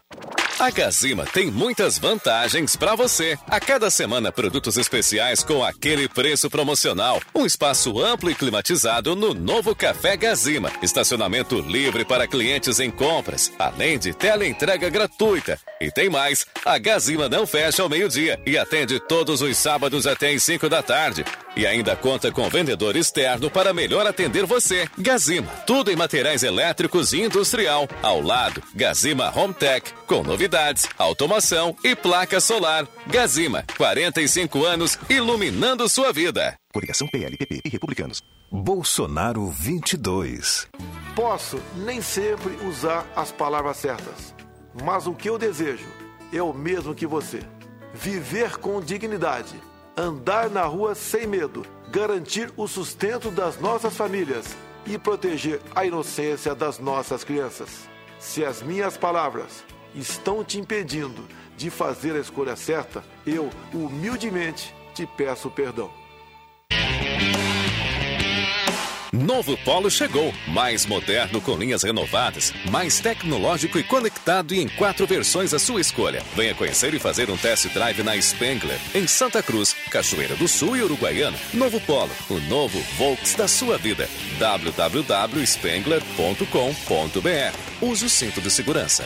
A Gazima tem muitas vantagens para você. A cada semana, produtos especiais com aquele preço promocional. Um espaço amplo e climatizado no novo Café Gazima. Estacionamento livre para clientes em compras, além de tela entrega gratuita. E tem mais: a Gazima não fecha ao meio-dia e atende todos os sábados até às 5 da tarde. E ainda conta com vendedor externo para melhor atender você. Gazima, tudo em materiais elétricos e industrial. Ao lado, Gazima Home Tech, com novidades, automação e placa solar. Gazima, 45 anos iluminando sua vida. Coligação PLPP e Republicanos. Bolsonaro 22. Posso nem sempre usar as palavras certas, mas o que eu desejo é o mesmo que você: viver com dignidade, andar na rua sem medo, garantir o sustento das nossas famílias e proteger a inocência das nossas crianças. Se as minhas palavras estão te impedindo de fazer a escolha certa, eu humildemente te peço perdão. Novo Polo chegou, mais moderno com linhas renovadas, mais tecnológico e conectado e em quatro versões à sua escolha. Venha conhecer e fazer um test drive na Spengler, em Santa Cruz, Cachoeira do Sul e Uruguaiana. Novo Polo, o novo Volks da sua vida. www.spengler.com.br. Use o cinto de segurança.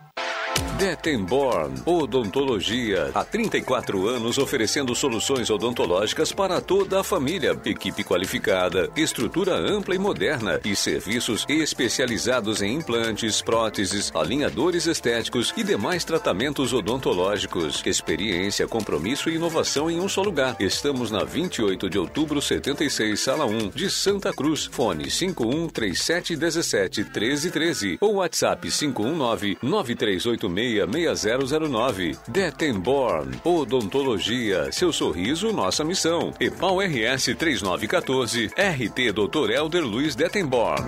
Detenborn Odontologia. Há 34 anos oferecendo soluções odontológicas para toda a família. Equipe qualificada, estrutura ampla e moderna e serviços especializados em implantes, próteses, alinhadores estéticos e demais tratamentos odontológicos. Experiência, compromisso e inovação em um só lugar. Estamos na 28 de outubro, 76, sala 1, de Santa Cruz. Fone 51 3717 1313 ou WhatsApp 519 9386 6009. Detenborn Odontologia. Seu sorriso, nossa missão. EPAL RS 3914. RT Dr. Elder Luiz Detenborn.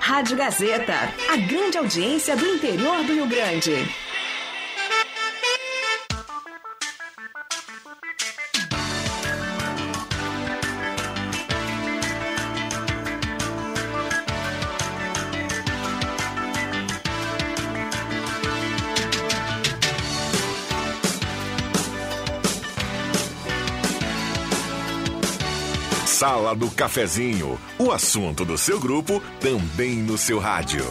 Rádio Gazeta. A grande audiência do interior do Rio Grande. Sala do Cafezinho, o assunto do seu grupo também no seu rádio.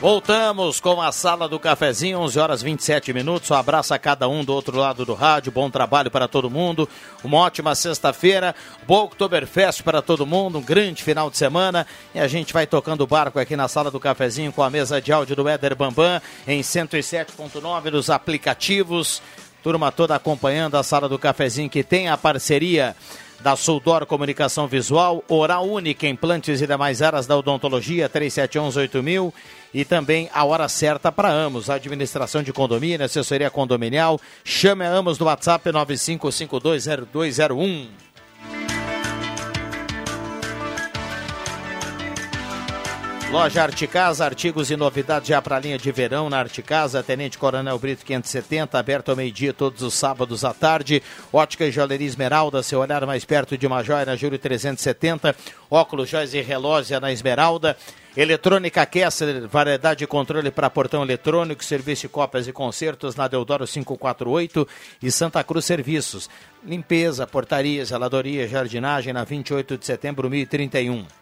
Voltamos com a Sala do Cafezinho, 11 horas 27 minutos. Um abraço a cada um do outro lado do rádio. Bom trabalho para todo mundo. Uma ótima sexta-feira. Bom Oktoberfest para todo mundo. Um grande final de semana. E a gente vai tocando o barco aqui na Sala do Cafezinho com a mesa de áudio do Éder Bambam em 107.9 nos aplicativos. Turma toda acompanhando a Sala do Cafezinho que tem a parceria da Soldor Comunicação Visual, Oral Única, implantes e demais áreas da odontologia, 3711-8000 e também a hora certa para Amos, administração de condomínio, assessoria condominial. Chame a Amos no WhatsApp 95520201. Loja Arte Casa, artigos e novidades já para a linha de verão na Arte Casa, Tenente Coronel Brito 570, aberto ao meio-dia todos os sábados à tarde. Ótica e Joalheria Esmeralda, seu olhar mais perto de uma joia na Júlio 370. Óculos, joias e relógio na Esmeralda. Eletrônica Kessler, variedade de controle para portão eletrônico, serviço de cópias e concertos na Deodoro 548 e Santa Cruz Serviços. Limpeza, portaria, zeladoria, jardinagem na 28 de setembro 1031.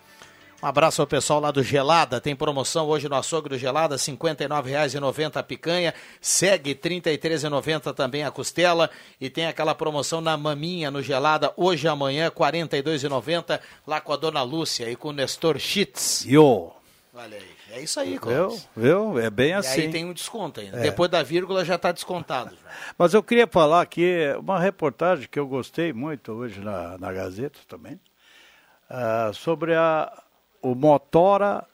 Um abraço ao pessoal lá do Gelada. Tem promoção hoje no açougue do Gelada, R$ 59,90 a picanha. Segue R$ 33,90 também a costela. E tem aquela promoção na maminha no Gelada, hoje e amanhã, R$ 42,90 lá com a dona Lúcia e com o Nestor Schitz. Yo. Olha aí. É isso aí, Viu? Clóvis. Viu? É bem E assim. aí tem um desconto ainda. É. Depois da vírgula já está descontado. Mas eu queria falar aqui uma reportagem que eu gostei muito hoje na, na Gazeta também, ah, sobre a, o motora,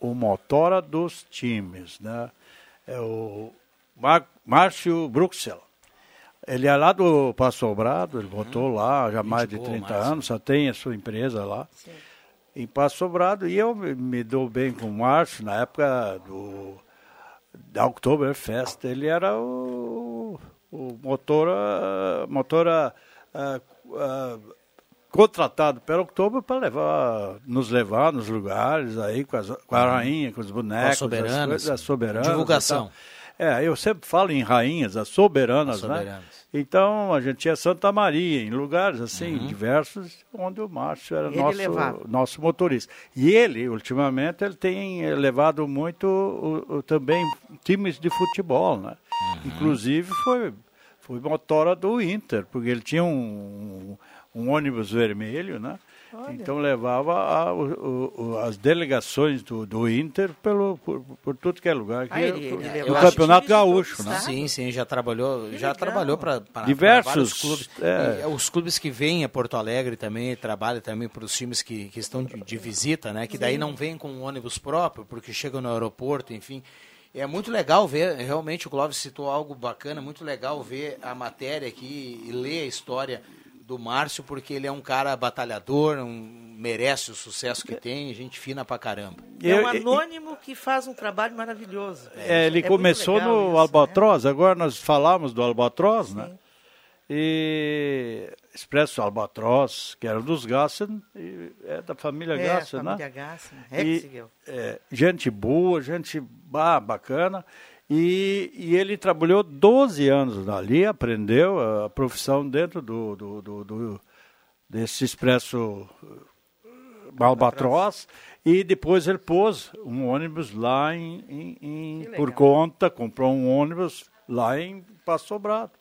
o motora dos times, né? É o Mar, Márcio Bruxel. Ele é lá do Passo Sobrado, ele votou lá já há mais de boa, 30 Márcio. anos, só tem a sua empresa lá. Em Passo Sobrado, e eu me, dou bem com o Márcio na época do da Oktoberfest, ele era o, o motora, motora ah, ah, contratado pela Oktober para levar, nos levar nos lugares aí com, as, com a rainha, com os bonecos, as soberanas. coisas, as soberanas. Divulgação. É, eu sempre falo em rainhas, as soberanas, As né? soberanas. Então a gente tinha Santa Maria, em lugares assim, diversos, onde o Márcio era Ele levava. nosso, nosso motorista. E ele, ultimamente, ele tem levado muito o- o- também times de futebol, né? Inclusive foi, foi motora do Inter, porque ele tinha um, um ônibus vermelho, né? Então levava a, o, o, as delegações do, do Inter pelo, por, por tudo que é lugar. Aqui, Ah, ele- ele no levava Campeonato Gaúcho, né? Sim, sim, já trabalhou, já trabalhou para Diversos, vários clubes. é. E, os clubes que vêm a Porto Alegre também trabalha também para os times que, que estão de, de visita, né? Que daí Sim. não vêm com um ônibus próprio, porque chegam no aeroporto, enfim. É muito legal ver, realmente o Clóvis citou algo bacana, muito legal ver a matéria aqui e ler a história do Márcio, porque ele é um cara batalhador, um- merece o sucesso que tem, gente fina pra caramba. É um anônimo que faz um trabalho maravilhoso. É, ele muito começou no isso, né? Albatroz, agora nós falamos do Albatroz, né? E Expresso Albatroz, que era dos Gassen, e é da família É, Gassen, família né? Gassen, E, Hexigel. é, gente boa, gente bah, bacana. E, e ele trabalhou 12 anos ali, aprendeu a profissão dentro do, do, do- do- desse Expresso eh, Albatroz. E depois ele pôs um ônibus lá em, em- em- por conta, comprou um ônibus lá em Passo Sobrado.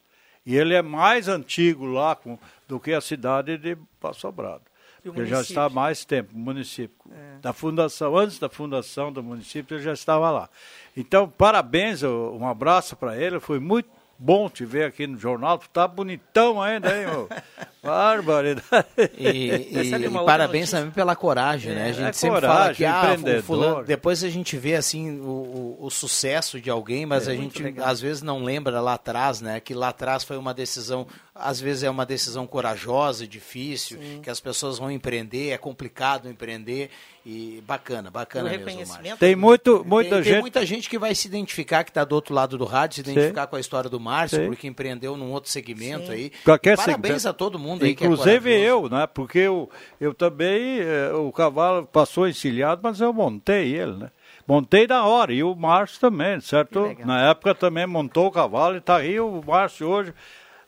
E ele é mais antigo lá com- do que a cidade de Passo Sobrado. O Porque já município? está há mais tempo, o município. É. Da fundação, antes da fundação do município, ele já estava lá. Então, parabéns, um abraço para ele. Foi muito bom te ver aqui no jornal. Tu tá bonitão ainda, hein, ô? Barbaridade. E, e- Sabe e parabéns também pela coragem, né? A É, gente é sempre coragem, fala que ah, fulano, depois a gente vê assim o, o- o sucesso de alguém, mas É a gente legal. às vezes não lembra lá atrás, né? Que lá atrás foi uma decisão, às vezes é uma decisão corajosa, e difícil, Sim. que as pessoas vão empreender, é complicado empreender e bacana, bacana O mesmo, reconhecimento Márcio. Tem muito, muita tem, gente. tem muita gente que vai se identificar, que está do outro lado do rádio, se identificar com a história do Márcio, Sim. porque empreendeu num outro segmento Sim. aí. Qualquer E parabéns segmento. a todo mundo aí que é Inclusive corajoso. eu, né? Porque eu, eu também, eh, o cavalo passou encilhado, mas eu montei ele, né? Montei na hora, e o Márcio também, certo? Na época também montou o cavalo e tá aí o Márcio hoje,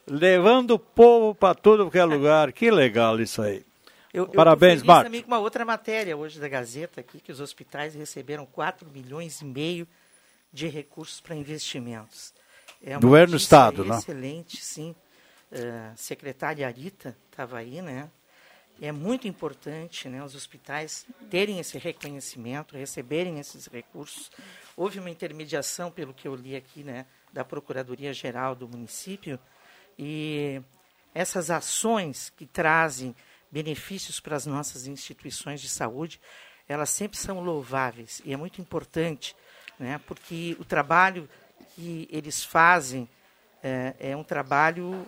levando o povo para tudo que é lugar. Que legal isso aí. Eu, eu Parabéns, feliz Marcos. também com uma outra matéria hoje da Gazeta aqui, que os hospitais receberam 4 milhões e meio de recursos para investimentos. É uma Governo do Estado, né? Excelente, sim. Uh, secretária Arita estava aí, né? É muito importante né, os hospitais terem esse reconhecimento, receberem esses recursos. Houve uma intermediação, pelo que eu li aqui, né, da Procuradoria-Geral do município, e essas ações que trazem benefícios para as nossas instituições de saúde, elas sempre são louváveis e é muito importante, né, porque o trabalho que eles fazem é, é um trabalho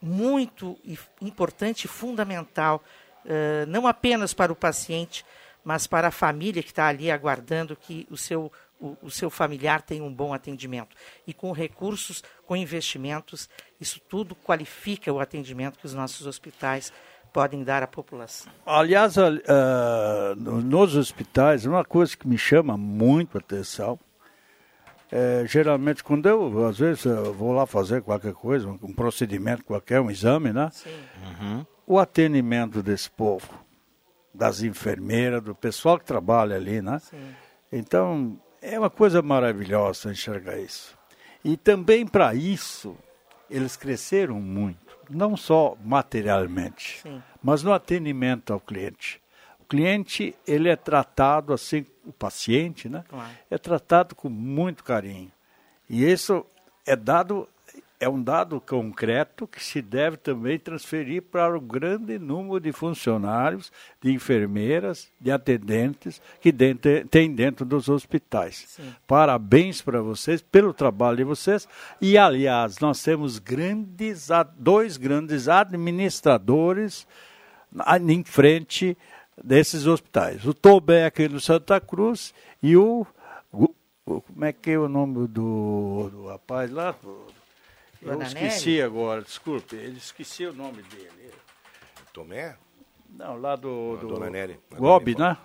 muito importante e fundamental, eh, não apenas para o paciente, mas para a família que está ali aguardando que o seu, o, o seu familiar tenha um bom atendimento. E com recursos, com investimentos, isso tudo qualifica o atendimento que os nossos hospitais podem dar à população. Aliás, al- no- nos hospitais, uma coisa que me chama muito a atenção, é, geralmente quando eu, às vezes, eu vou lá fazer qualquer coisa, um, um procedimento qualquer, um exame, né? O atendimento desse povo, das enfermeiras, do pessoal que trabalha ali, né? Então, é uma coisa maravilhosa enxergar isso. E também para isso, eles cresceram muito, não só materialmente, Sim. mas no atendimento ao cliente. O cliente, ele é tratado assim, o paciente, né? Claro. É tratado com muito carinho. E isso é dado é um dado concreto que se deve também transferir para o grande número de funcionários, de enfermeiras, de atendentes que dentro, tem dentro dos hospitais. Sim. Parabéns para vocês pelo trabalho de vocês. E, aliás, nós temos grandes, dois grandes administradores em frente desses hospitais. O Tobé aqui no Santa Cruz e o- como é que é o nome do, do rapaz lá? Eu esqueci agora, desculpe, eu esqueci o nome dele. Tomé? Não, lá do, Ah, do Dona Nery. Gobi, né?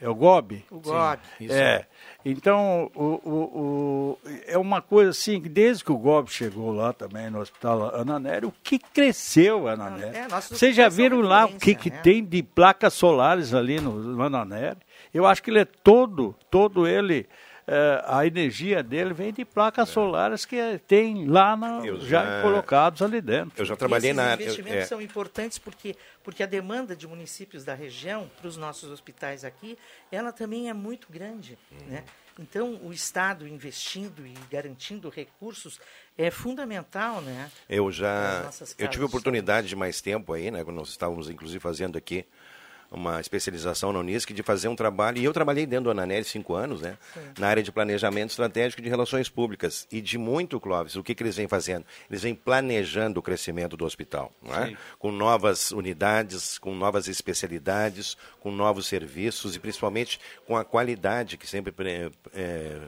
É o Gobi? O Gobi. isso É. Então, o, o, o- é uma coisa assim, que desde que o Gobi chegou lá também no Hospital Ana Nery, o que cresceu Ana Nery? é, Vocês já viram lá o que, que né? tem de placas solares ali no, no Ana Nery? Eu acho que ele é todo, todo ele a energia dele vem de placas solares que tem lá na, já, já- colocados ali dentro. Eu já trabalhei Esses na área. investimentos eu- é, são importantes porque, porque a demanda de municípios da região para os nossos hospitais aqui, ela também é muito grande. Né? Então, o Estado investindo e garantindo recursos é fundamental, né? Eu já eu tive oportunidade de mais tempo aí, né, quando nós estávamos inclusive fazendo aqui uma especialização na Unisc de fazer um trabalho, e eu trabalhei dentro do Ananelli cinco anos, né, na área de planejamento estratégico de relações públicas, e de muito, Clóvis, o que, que eles vêm fazendo? Eles vêm planejando o crescimento do hospital, não é? Sim. com novas unidades, com novas especialidades, com novos serviços, e principalmente com a qualidade que sempre pre- é,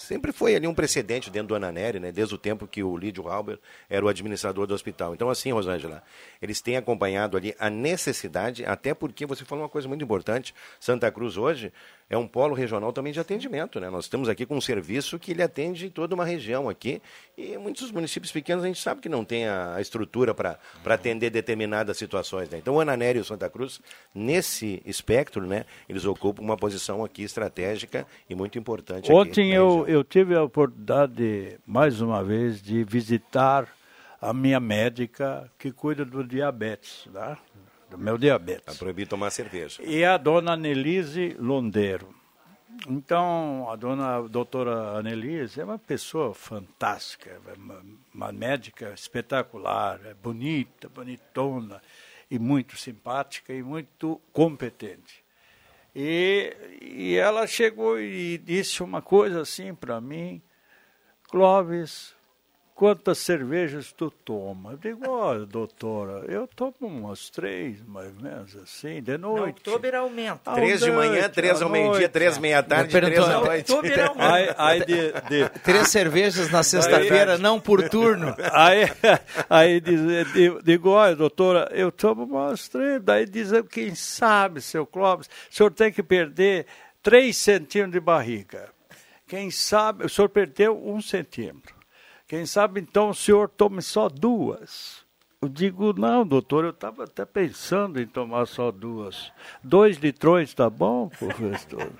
sempre foi ali um precedente dentro do Ananeri, né? desde o tempo que o Lídio Halber era o administrador do hospital. Então, assim, Rosângela, eles têm acompanhado ali a necessidade, até porque você falou uma coisa muito importante, Santa Cruz hoje é um polo regional também de atendimento. Né? Nós estamos aqui com um serviço que ele atende toda uma região aqui, e muitos municípios pequenos a gente sabe que não tem a, a estrutura para atender determinadas situações. Né? Então, o Ananeri e o Santa Cruz, nesse espectro, né, eles ocupam uma posição aqui estratégica e muito importante. Ontem eu, eu tive a oportunidade, de, mais uma vez, de visitar a minha médica que cuida do diabetes, né? Do meu diabetes. É proibido tomar cerveja. E a dona Nelise Londeiro. Então, a dona a doutora Annelise é uma pessoa fantástica, é uma, uma médica espetacular, é bonita, bonitona, e muito simpática e muito competente. E, e ela chegou e disse uma coisa assim para mim, Clóvis, quantas cervejas tu toma? Eu digo, olha, doutora, eu tomo umas três, mais ou menos assim, de noite. outubro aumenta. Três de manhã, três ao meio-dia, três meia-tarde, três à noite. Outubro aumenta. Aí, aí de, de- Três cervejas na sexta-feira, não por turno. aí, aí diz, di- digo, olha, doutora, eu tomo umas três. Daí diz, quem sabe, seu Clóvis, o senhor tem que perder três centímetros de barriga. Quem sabe, o senhor perdeu um centímetro. Quem sabe, então, o senhor tome só duas. Eu digo, não, doutor, eu estava até pensando em tomar só duas. Dois litrões tá bom, professor?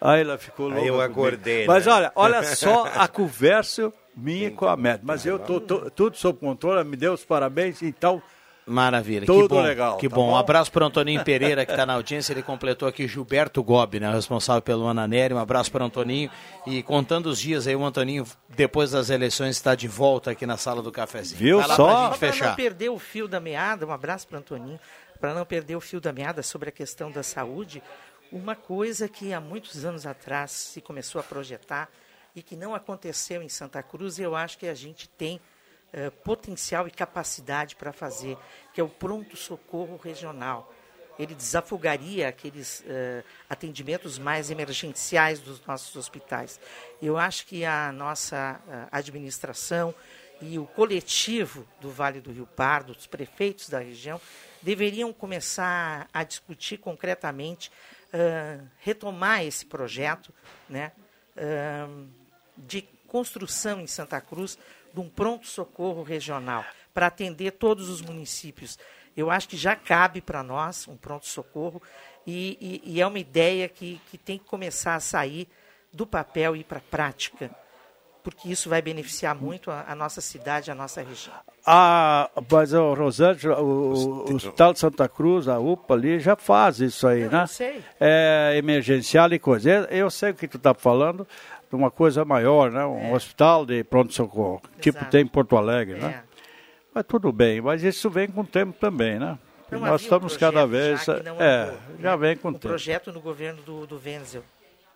Aí ela ficou louca. Aí eu acordei, Mas né? olha, olha só a conversa minha com a médica. Mas eu tô, tô- tudo sob controle, me deu os parabéns, então Maravilha, que Tudo bom. legal, Que tá bom. Um abraço para Antoninho Pereira, que está na audiência. Ele completou aqui Gilberto Gobi, né, o responsável pelo Ananeri. Um abraço para Antoninho. E contando os dias aí, o Antoninho, depois das eleições, está de volta aqui na sala do cafezinho. Viu Vai lá só? para não perder o fio da meada, um abraço para Antoninho, para não perder o fio da meada sobre a questão da saúde, uma coisa que há muitos anos atrás se começou a projetar e que não aconteceu em Santa Cruz, eu acho que a gente tem eh, potencial e capacidade para fazer, que é o pronto-socorro regional. Ele desafogaria aqueles eh, atendimentos mais emergenciais dos nossos hospitais. Eu acho que a nossa eh, administração e o coletivo do Vale do Rio Pardo, os prefeitos da região, deveriam começar a discutir concretamente, ah, retomar esse projeto né, ah, de construção em Santa Cruz de um pronto-socorro regional para atender todos os municípios. Eu acho que já cabe para nós um pronto-socorro e, e- e é uma ideia que, que tem que começar a sair do papel e ir para a prática, porque isso vai beneficiar muito a, a nossa cidade, a nossa região. A, mas o Rosângela, o, o Hospital de Santa Cruz, a UPA ali, já faz isso aí, Eu né? sei. É emergencial e coisa. Eu, eu sei o que tu está falando uma coisa maior, né? Um hospital de pronto-socorro, tipo tem em Porto Alegre, né? É. Mas tudo bem, mas isso vem com o tempo também, né? Não Nós havia um estamos cada vez. já que não é, andou, já né? vem com o um tempo. projeto no governo do, do Wenzel.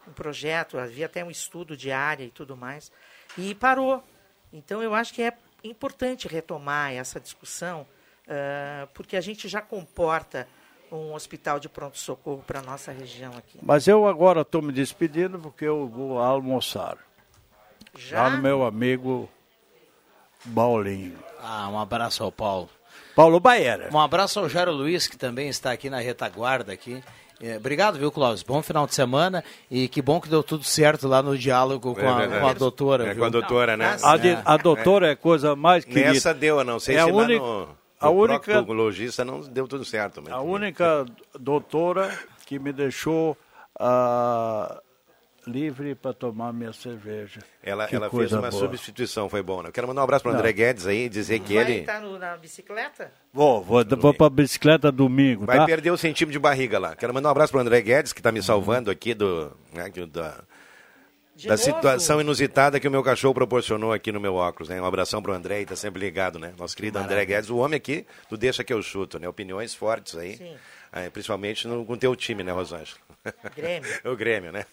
Um projeto, havia até um estudo de área e tudo mais. E parou. Então eu acho que é importante retomar essa discussão, ah, porque a gente já comporta um hospital de pronto-socorro para a nossa região aqui. Mas eu agora estou me despedindo porque eu vou almoçar. Já? Lá no meu amigo Paulinho. Ah, um abraço ao Paulo. Paulo Baera. Um abraço ao Jairo Luiz, que também está aqui na retaguarda aqui. É, obrigado, viu, Clóvis? Bom final de semana e que bom que deu tudo certo lá no diálogo com, É a, com a doutora. É, viu? com a doutora, né? A, de- a doutora é a coisa mais querida. Nessa deu, eu não sei É se a lá única- no, a no única- proctologista não deu tudo certo. Mas... A única doutora que me deixou ah, livre para tomar minha cerveja. Ela, Que ela fez uma boa. substituição, foi bom. né? Eu quero mandar um abraço para o. André Guedes aí, dizer que Vai ele estar no- na bicicleta? Vou, vou, vou para bicicleta domingo, vai tá? perder o centímetro de barriga lá. Quero mandar um abraço para o André Guedes, que está me salvando aqui do, né, que- da, De da novo? situação inusitada que o meu cachorro proporcionou aqui no meu óculos. Né? Um abração para o André, está sempre ligado, né? Nosso querido André Guedes, o homem aqui do Deixa Que Eu Chuto, né? Opiniões fortes aí, Sim. eh, principalmente no, com o teu time, né, Rosângela? Grêmio. o Grêmio, né?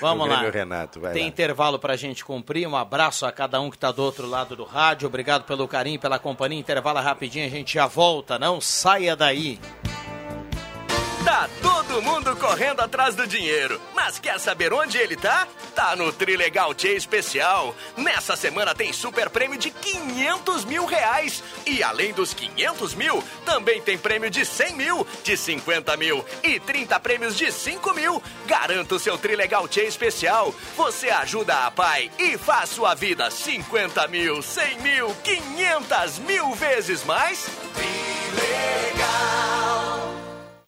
Vamos o lá. O Renato, vai Tem lá. intervalo pra gente cumprir. Um abraço a cada um que tá do outro lado do rádio. Obrigado pelo carinho, pela companhia. Intervalo rapidinho, a gente já volta. Não saia daí. Tá todo mundo correndo atrás do dinheiro, mas quer saber onde ele tá? Tá no Trilegal Tia Especial. Nessa semana tem super prêmio de 500 mil reais. E além dos 500 mil, também tem prêmio de 100 mil, de 50 mil e 30 prêmios de 5 mil. Garanta o seu Trilegal Tia Especial. Você ajuda a pai e faz sua vida 50 mil, 100 mil, 500 mil vezes mais.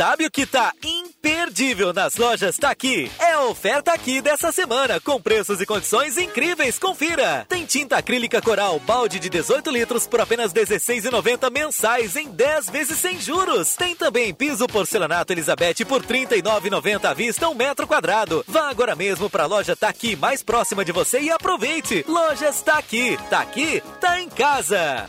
Sabe o que tá imperdível nas lojas Tá Aqui? É a oferta aqui dessa semana, com preços e condições incríveis. Confira! Tem tinta acrílica coral, balde de 18 litros por apenas R$ 16,90 mensais em 10 vezes sem juros. Tem também piso porcelanato Elizabeth por R$ 39,90 à vista um metro quadrado. Vá agora mesmo pra loja Tá Aqui mais próxima de você e aproveite! Lojas Tá Aqui. Tá aqui, tá em casa.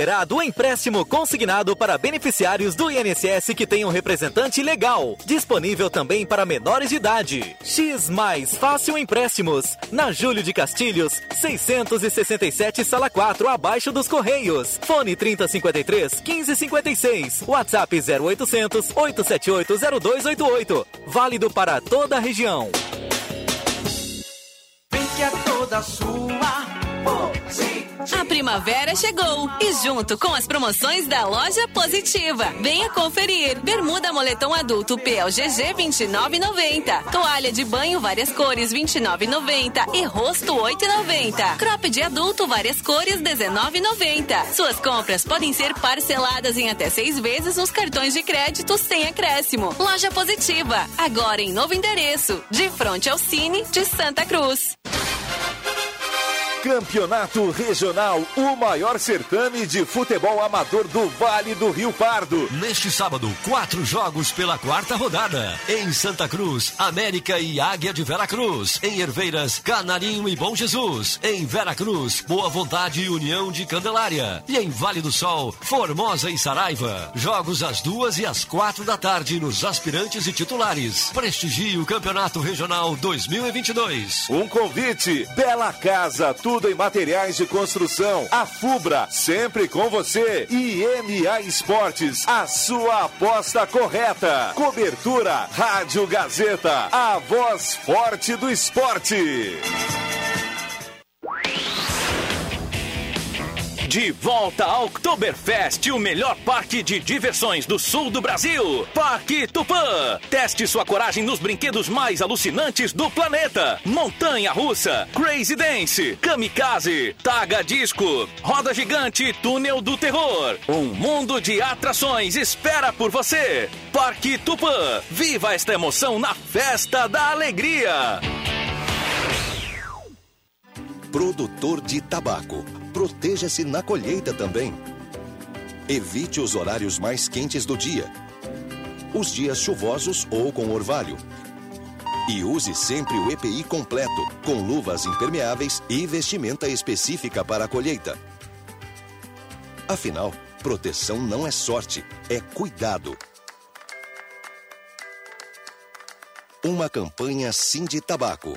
Liberado o empréstimo consignado para beneficiários do INSS que tenham representante legal. Disponível também para menores de idade. X Mais Fácil Empréstimos. Na Júlio de Castilhos, 667 Sala 4, abaixo dos Correios. Fone 3053 1556. WhatsApp 0800 878 0288. Válido para toda a região. Vem que é toda sua. A primavera chegou e junto com as promoções da loja Positiva. Venha conferir. Bermuda moletom adulto PLGG 29,90. Toalha de banho várias cores 29,90 e rosto 8,90. Crop de adulto várias cores 19,90. Suas compras podem ser parceladas em até seis vezes nos cartões de crédito sem acréscimo. Loja Positiva, agora em novo endereço, de frente ao Cine de Santa Cruz. Campeonato Regional, o maior certame de futebol amador do Vale do Rio Pardo. Neste sábado, quatro jogos pela quarta rodada. Em Santa Cruz, América e Águia de Veracruz. Em Herveiras, Canarinho e Bom Jesus. Em Veracruz, Boa Vontade e União de Candelária. E em Vale do Sol, Formosa e Saraiva. Jogos às duas e às quatro da tarde nos aspirantes e titulares. Prestigie o Campeonato Regional 2022. Um convite, Bela Casa, tudo em materiais de construção. A Fubra, sempre com você. E MA Esportes, a sua aposta correta. Cobertura, Rádio Gazeta, a voz forte do esporte. De volta ao Oktoberfest, o melhor parque de diversões do sul do Brasil. Parque Tupã. Teste sua coragem nos brinquedos mais alucinantes do planeta. Montanha Russa, Crazy Dance, Kamikaze, Taga Disco, Roda Gigante, Túnel do Terror. Um mundo de atrações espera por você. Parque Tupã. Viva esta emoção na festa da alegria. Produtor de tabaco. Proteja-se na colheita também. Evite os horários mais quentes do dia. os dias chuvosos ou com orvalho. E use sempre o EPI completo, com luvas impermeáveis e vestimenta específica para a colheita. Afinal, proteção não é sorte, é cuidado. Uma campanha Sim de Tabaco.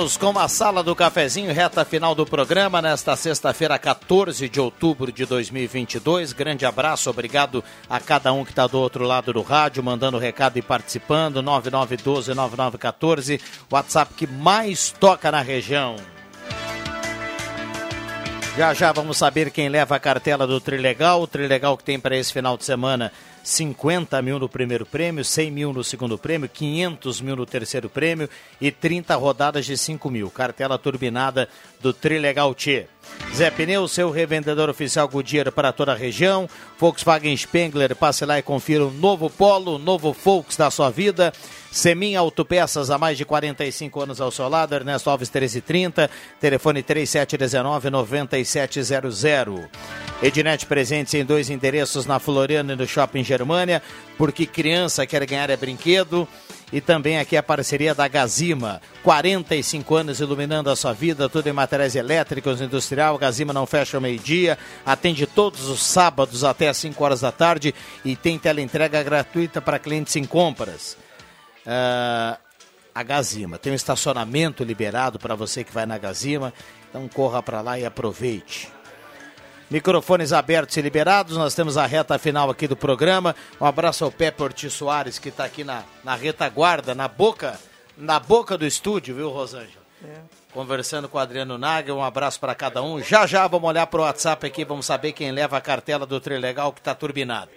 Voltamos com a sala do cafezinho, reta final do programa, nesta sexta-feira, 14 de outubro de 2022. Grande abraço, obrigado a cada um que está do outro lado do rádio, mandando recado e participando. 9912-9914, WhatsApp que mais toca na região. Já já vamos saber quem leva a cartela do Trilegal. O Trilegal que tem para esse final de semana 50 mil no primeiro prêmio, 100 mil no segundo prêmio, 500 mil no terceiro prêmio e 30 rodadas de 5 mil. Cartela turbinada do Trilegal T. Zé Pneu, seu revendedor oficial Goodyear para toda a região. Volkswagen Spengler, passe lá e confira o novo Polo, o novo Volks da sua vida. Semin Autopeças há mais de 45 anos ao seu lado, Ernesto Alves 1330, telefone 3719-9700. Ednet presentes em dois endereços na Floriana e no Shopping Germânia, porque criança quer ganhar é brinquedo. E também aqui a parceria da Gazima, 45 anos iluminando a sua vida, tudo em materiais elétricos, industrial. Gazima não fecha ao meio-dia, atende todos os sábados até às 5 horas da tarde e tem teleentrega gratuita para clientes em compras. Uh, a Gazima. Tem um estacionamento liberado para você que vai na Gazima, então corra para lá e aproveite. Microfones abertos e liberados, nós temos a reta final aqui do programa. Um abraço ao Pepe Ortiz Soares, que está aqui na, na retaguarda, na boca, na boca do estúdio, viu, Rosângela? É. Conversando com o Adriano Naga, um abraço para cada um. Já já vamos olhar para o WhatsApp aqui, vamos saber quem leva a cartela do Trilegal que está turbinado.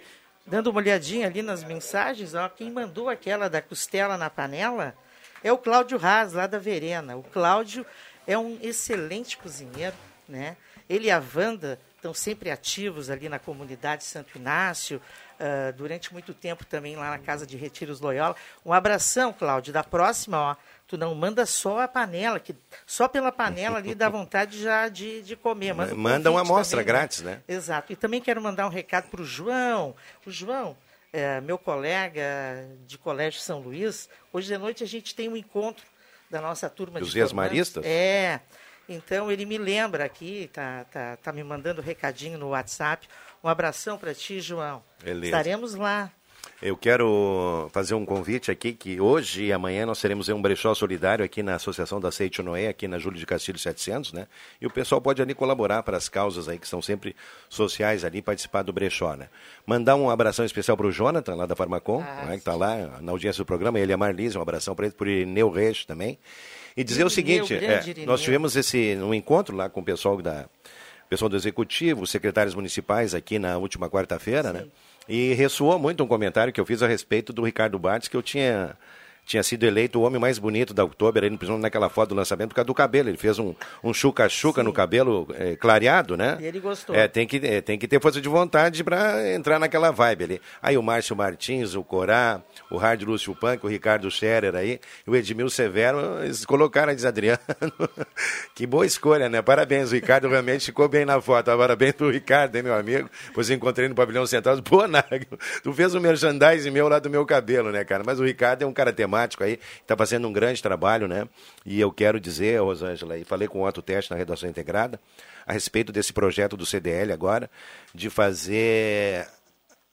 Dando uma olhadinha ali nas mensagens, ó, quem mandou aquela da costela na panela é o Cláudio Raz, lá da Verena. O Cláudio é um excelente cozinheiro, né? Ele e a Wanda estão sempre ativos ali na comunidade Santo Inácio, uh, durante muito tempo também lá na Casa de Retiros Loyola. Um abração, Cláudio. Da próxima, ó, tu não manda só a panela, que só pela panela ali dá vontade já de, de comer. Manda, manda uma amostra também, né? grátis, né? Exato. E também quero mandar um recado para o João. O João, é, meu colega de Colégio São Luís, hoje de noite a gente tem um encontro da nossa turma Dos de Dos Maristas? É. Então ele me lembra aqui, tá, tá, tá me mandando um recadinho no WhatsApp. Um abração para ti, João. Beleza. Estaremos lá. Eu quero fazer um convite aqui que hoje e amanhã nós teremos um brechó solidário aqui na Associação da Seite Noé, aqui na Júlio de Castilho 700, né? E o pessoal pode ali colaborar para as causas aí que são sempre sociais ali, participar do brechó, né? Mandar um abração especial para o Jonathan, lá da Farmacom, ah, né, que está lá na audiência do programa, ele a Marlise, um abração para ele, por Ineu Reis também. E dizer o seguinte, é, nós tivemos esse um encontro lá com o pessoal da pessoal do executivo, secretários municipais aqui na última quarta-feira, né? E ressoou muito um comentário que eu fiz a respeito do Ricardo Bartes, que eu tinha tinha sido eleito o homem mais bonito da Oktober, aí, principalmente naquela foto do lançamento, por causa do cabelo. Ele fez um, um chuca-chuca no cabelo é, clareado, né? E ele gostou. É, tem que, é, tem que ter força de vontade para entrar naquela vibe ali. Aí o Márcio Martins, o Corá, o Hard Lúcio Punk, o Ricardo Scherer aí, o Edmil Severo, eles colocaram, diz Adriano. que boa escolha, né? Parabéns, o Ricardo realmente ficou bem na foto. Parabéns pro Ricardo, hein, meu amigo? Pois encontrei no pavilhão central. Pô, Nago, tu fez um merchandising meu lá do meu cabelo, né, cara? Mas o Ricardo é um cara temático aí, está fazendo um grande trabalho, né? E eu quero dizer, Rosângela, e falei com o Otto Teste na redação integrada, a respeito desse projeto do CDL agora, de fazer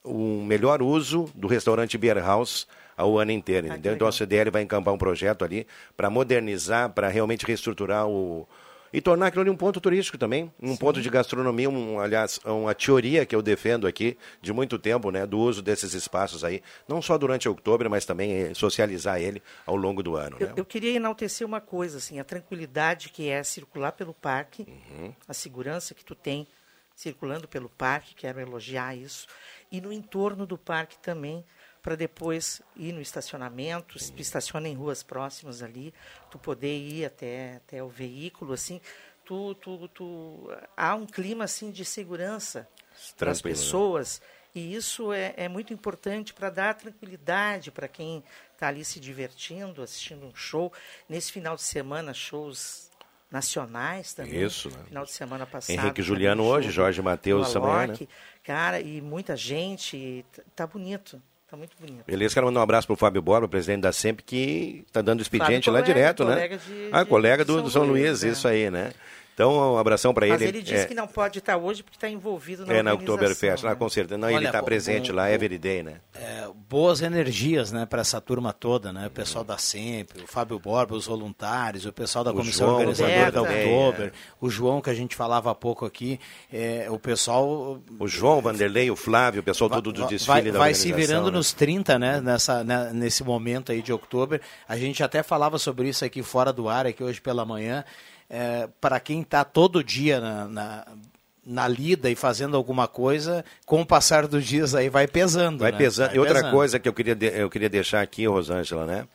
um melhor uso do restaurante Beer House ao ano inteiro, ah, entendeu? Então a CDL vai encampar um projeto ali para modernizar, para realmente reestruturar o, e tornar aquilo ali um ponto turístico também, um Sim. ponto de gastronomia, um, aliás, uma teoria que eu defendo aqui de muito tempo, né, do uso desses espaços aí, não só durante outubro, mas também eh, socializar ele ao longo do ano. Eu, né? eu queria enaltecer uma coisa, assim, a tranquilidade que é circular pelo parque, uhum. a segurança que tu tem circulando pelo parque, quero elogiar isso, e no entorno do parque também, para depois ir no estacionamento, se tu estaciona em ruas próximas ali, tu poder ir até, até o veículo, assim, tu, tu, tu, há um clima assim de segurança para as né? pessoas e isso é, é muito importante para dar tranquilidade para quem está ali se divertindo, assistindo um show. Nesse final de semana, shows nacionais também. Isso, né? Final de semana passado. Henrique Juliano hoje, Jorge amanhã, Alok. né? Cara, e muita gente. e t- Tá bonito. Tá muito bonito. Beleza, quero mandar um abraço pro Fábio Borba, presidente da SEMP, que está dando expediente Fábio lá colega, direto, né? de- ah, de colega do, São do São Luís, Luís, é. isso aí, né? Então, um abração para Mas ele. ele disse é, que não pode estar hoje porque está envolvido na É na Oktoberfest, lá né? com certeza. Não, ele Olha, está bom, presente bom, lá, bom. everyday, né? É, boas energias, né, para essa turma toda, né? O pessoal da Sempre, o Fábio Borba, os voluntários, o pessoal da O comissão João organizadora da também, Oktober, é. o João que a gente falava há pouco aqui, é, o pessoal O João, o Vanderlei, o Flávio, o pessoal todo do vai, desfile da vai se virando né? nos 30, né, nessa, né, nesse momento aí de outubro. A gente até falava sobre isso aqui fora do ar, aqui hoje pela manhã. É, para quem está todo dia na, na, na lida e fazendo alguma coisa, com o passar dos dias aí vai pesando. Vai né? pesando. Vai e outra pesando. coisa que eu queria, de- eu queria deixar aqui, Rosângela, né?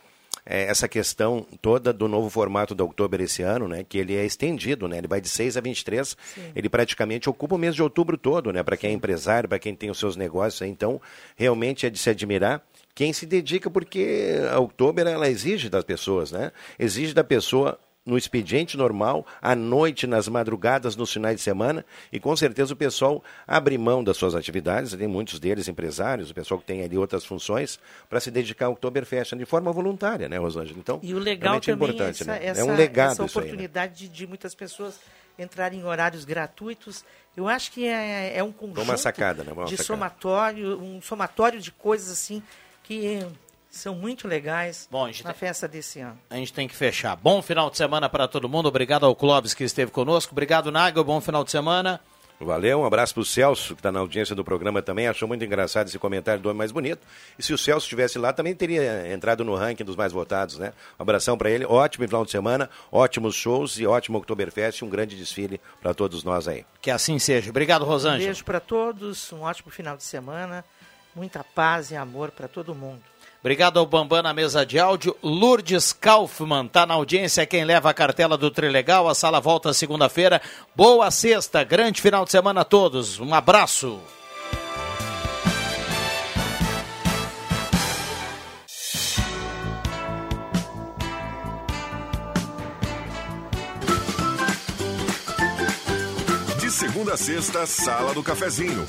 É essa questão toda do novo formato da Oktober esse ano, né? Que ele é estendido, né? Ele vai de 6 a 23. Ele praticamente ocupa o mês de outubro todo, né? Para quem é empresário, para quem tem os seus negócios. Então, realmente é de se admirar quem se dedica, porque a Oktober, ela exige das pessoas, né? Exige da pessoa no expediente normal, à noite, nas madrugadas, nos finais de semana, e com certeza o pessoal abre mão das suas atividades, tem muitos deles empresários, o pessoal que tem ali outras funções, para se dedicar ao Oktoberfest de forma voluntária, né, Rosângela? Então, E o legal é também importante, é essa, né? essa, é um legado essa isso aí, né? oportunidade de, de muitas pessoas entrarem em horários gratuitos. Eu acho que é, é um conjunto uma sacada, né? De sacada. somatório, um somatório de coisas assim que são muito legais Bom, na festa desse ano. A gente tem que fechar. Bom final de semana para todo mundo. Obrigado ao Clóvis que esteve conosco. Obrigado, Nagel. Bom final de semana. Valeu, um abraço pro Celso, que está na audiência do programa também. Achou muito engraçado esse comentário do homem mais bonito. E se o Celso estivesse lá, também teria entrado no ranking dos mais votados, né? Um abração para ele. Ótimo final de semana, ótimos shows e ótimo Oktoberfest. Um grande desfile para todos nós aí. Que assim seja. Obrigado, Um Rosângela. beijo para todos, um ótimo final de semana, muita paz e amor para todo mundo. Obrigado ao Bambam na mesa de áudio. Lourdes Kaufmann está na audiência, quem leva a cartela do Trilegal. A sala volta segunda-feira. Boa sexta, grande final de semana a todos. Um abraço. De segunda a sexta, Sala do Cafezinho.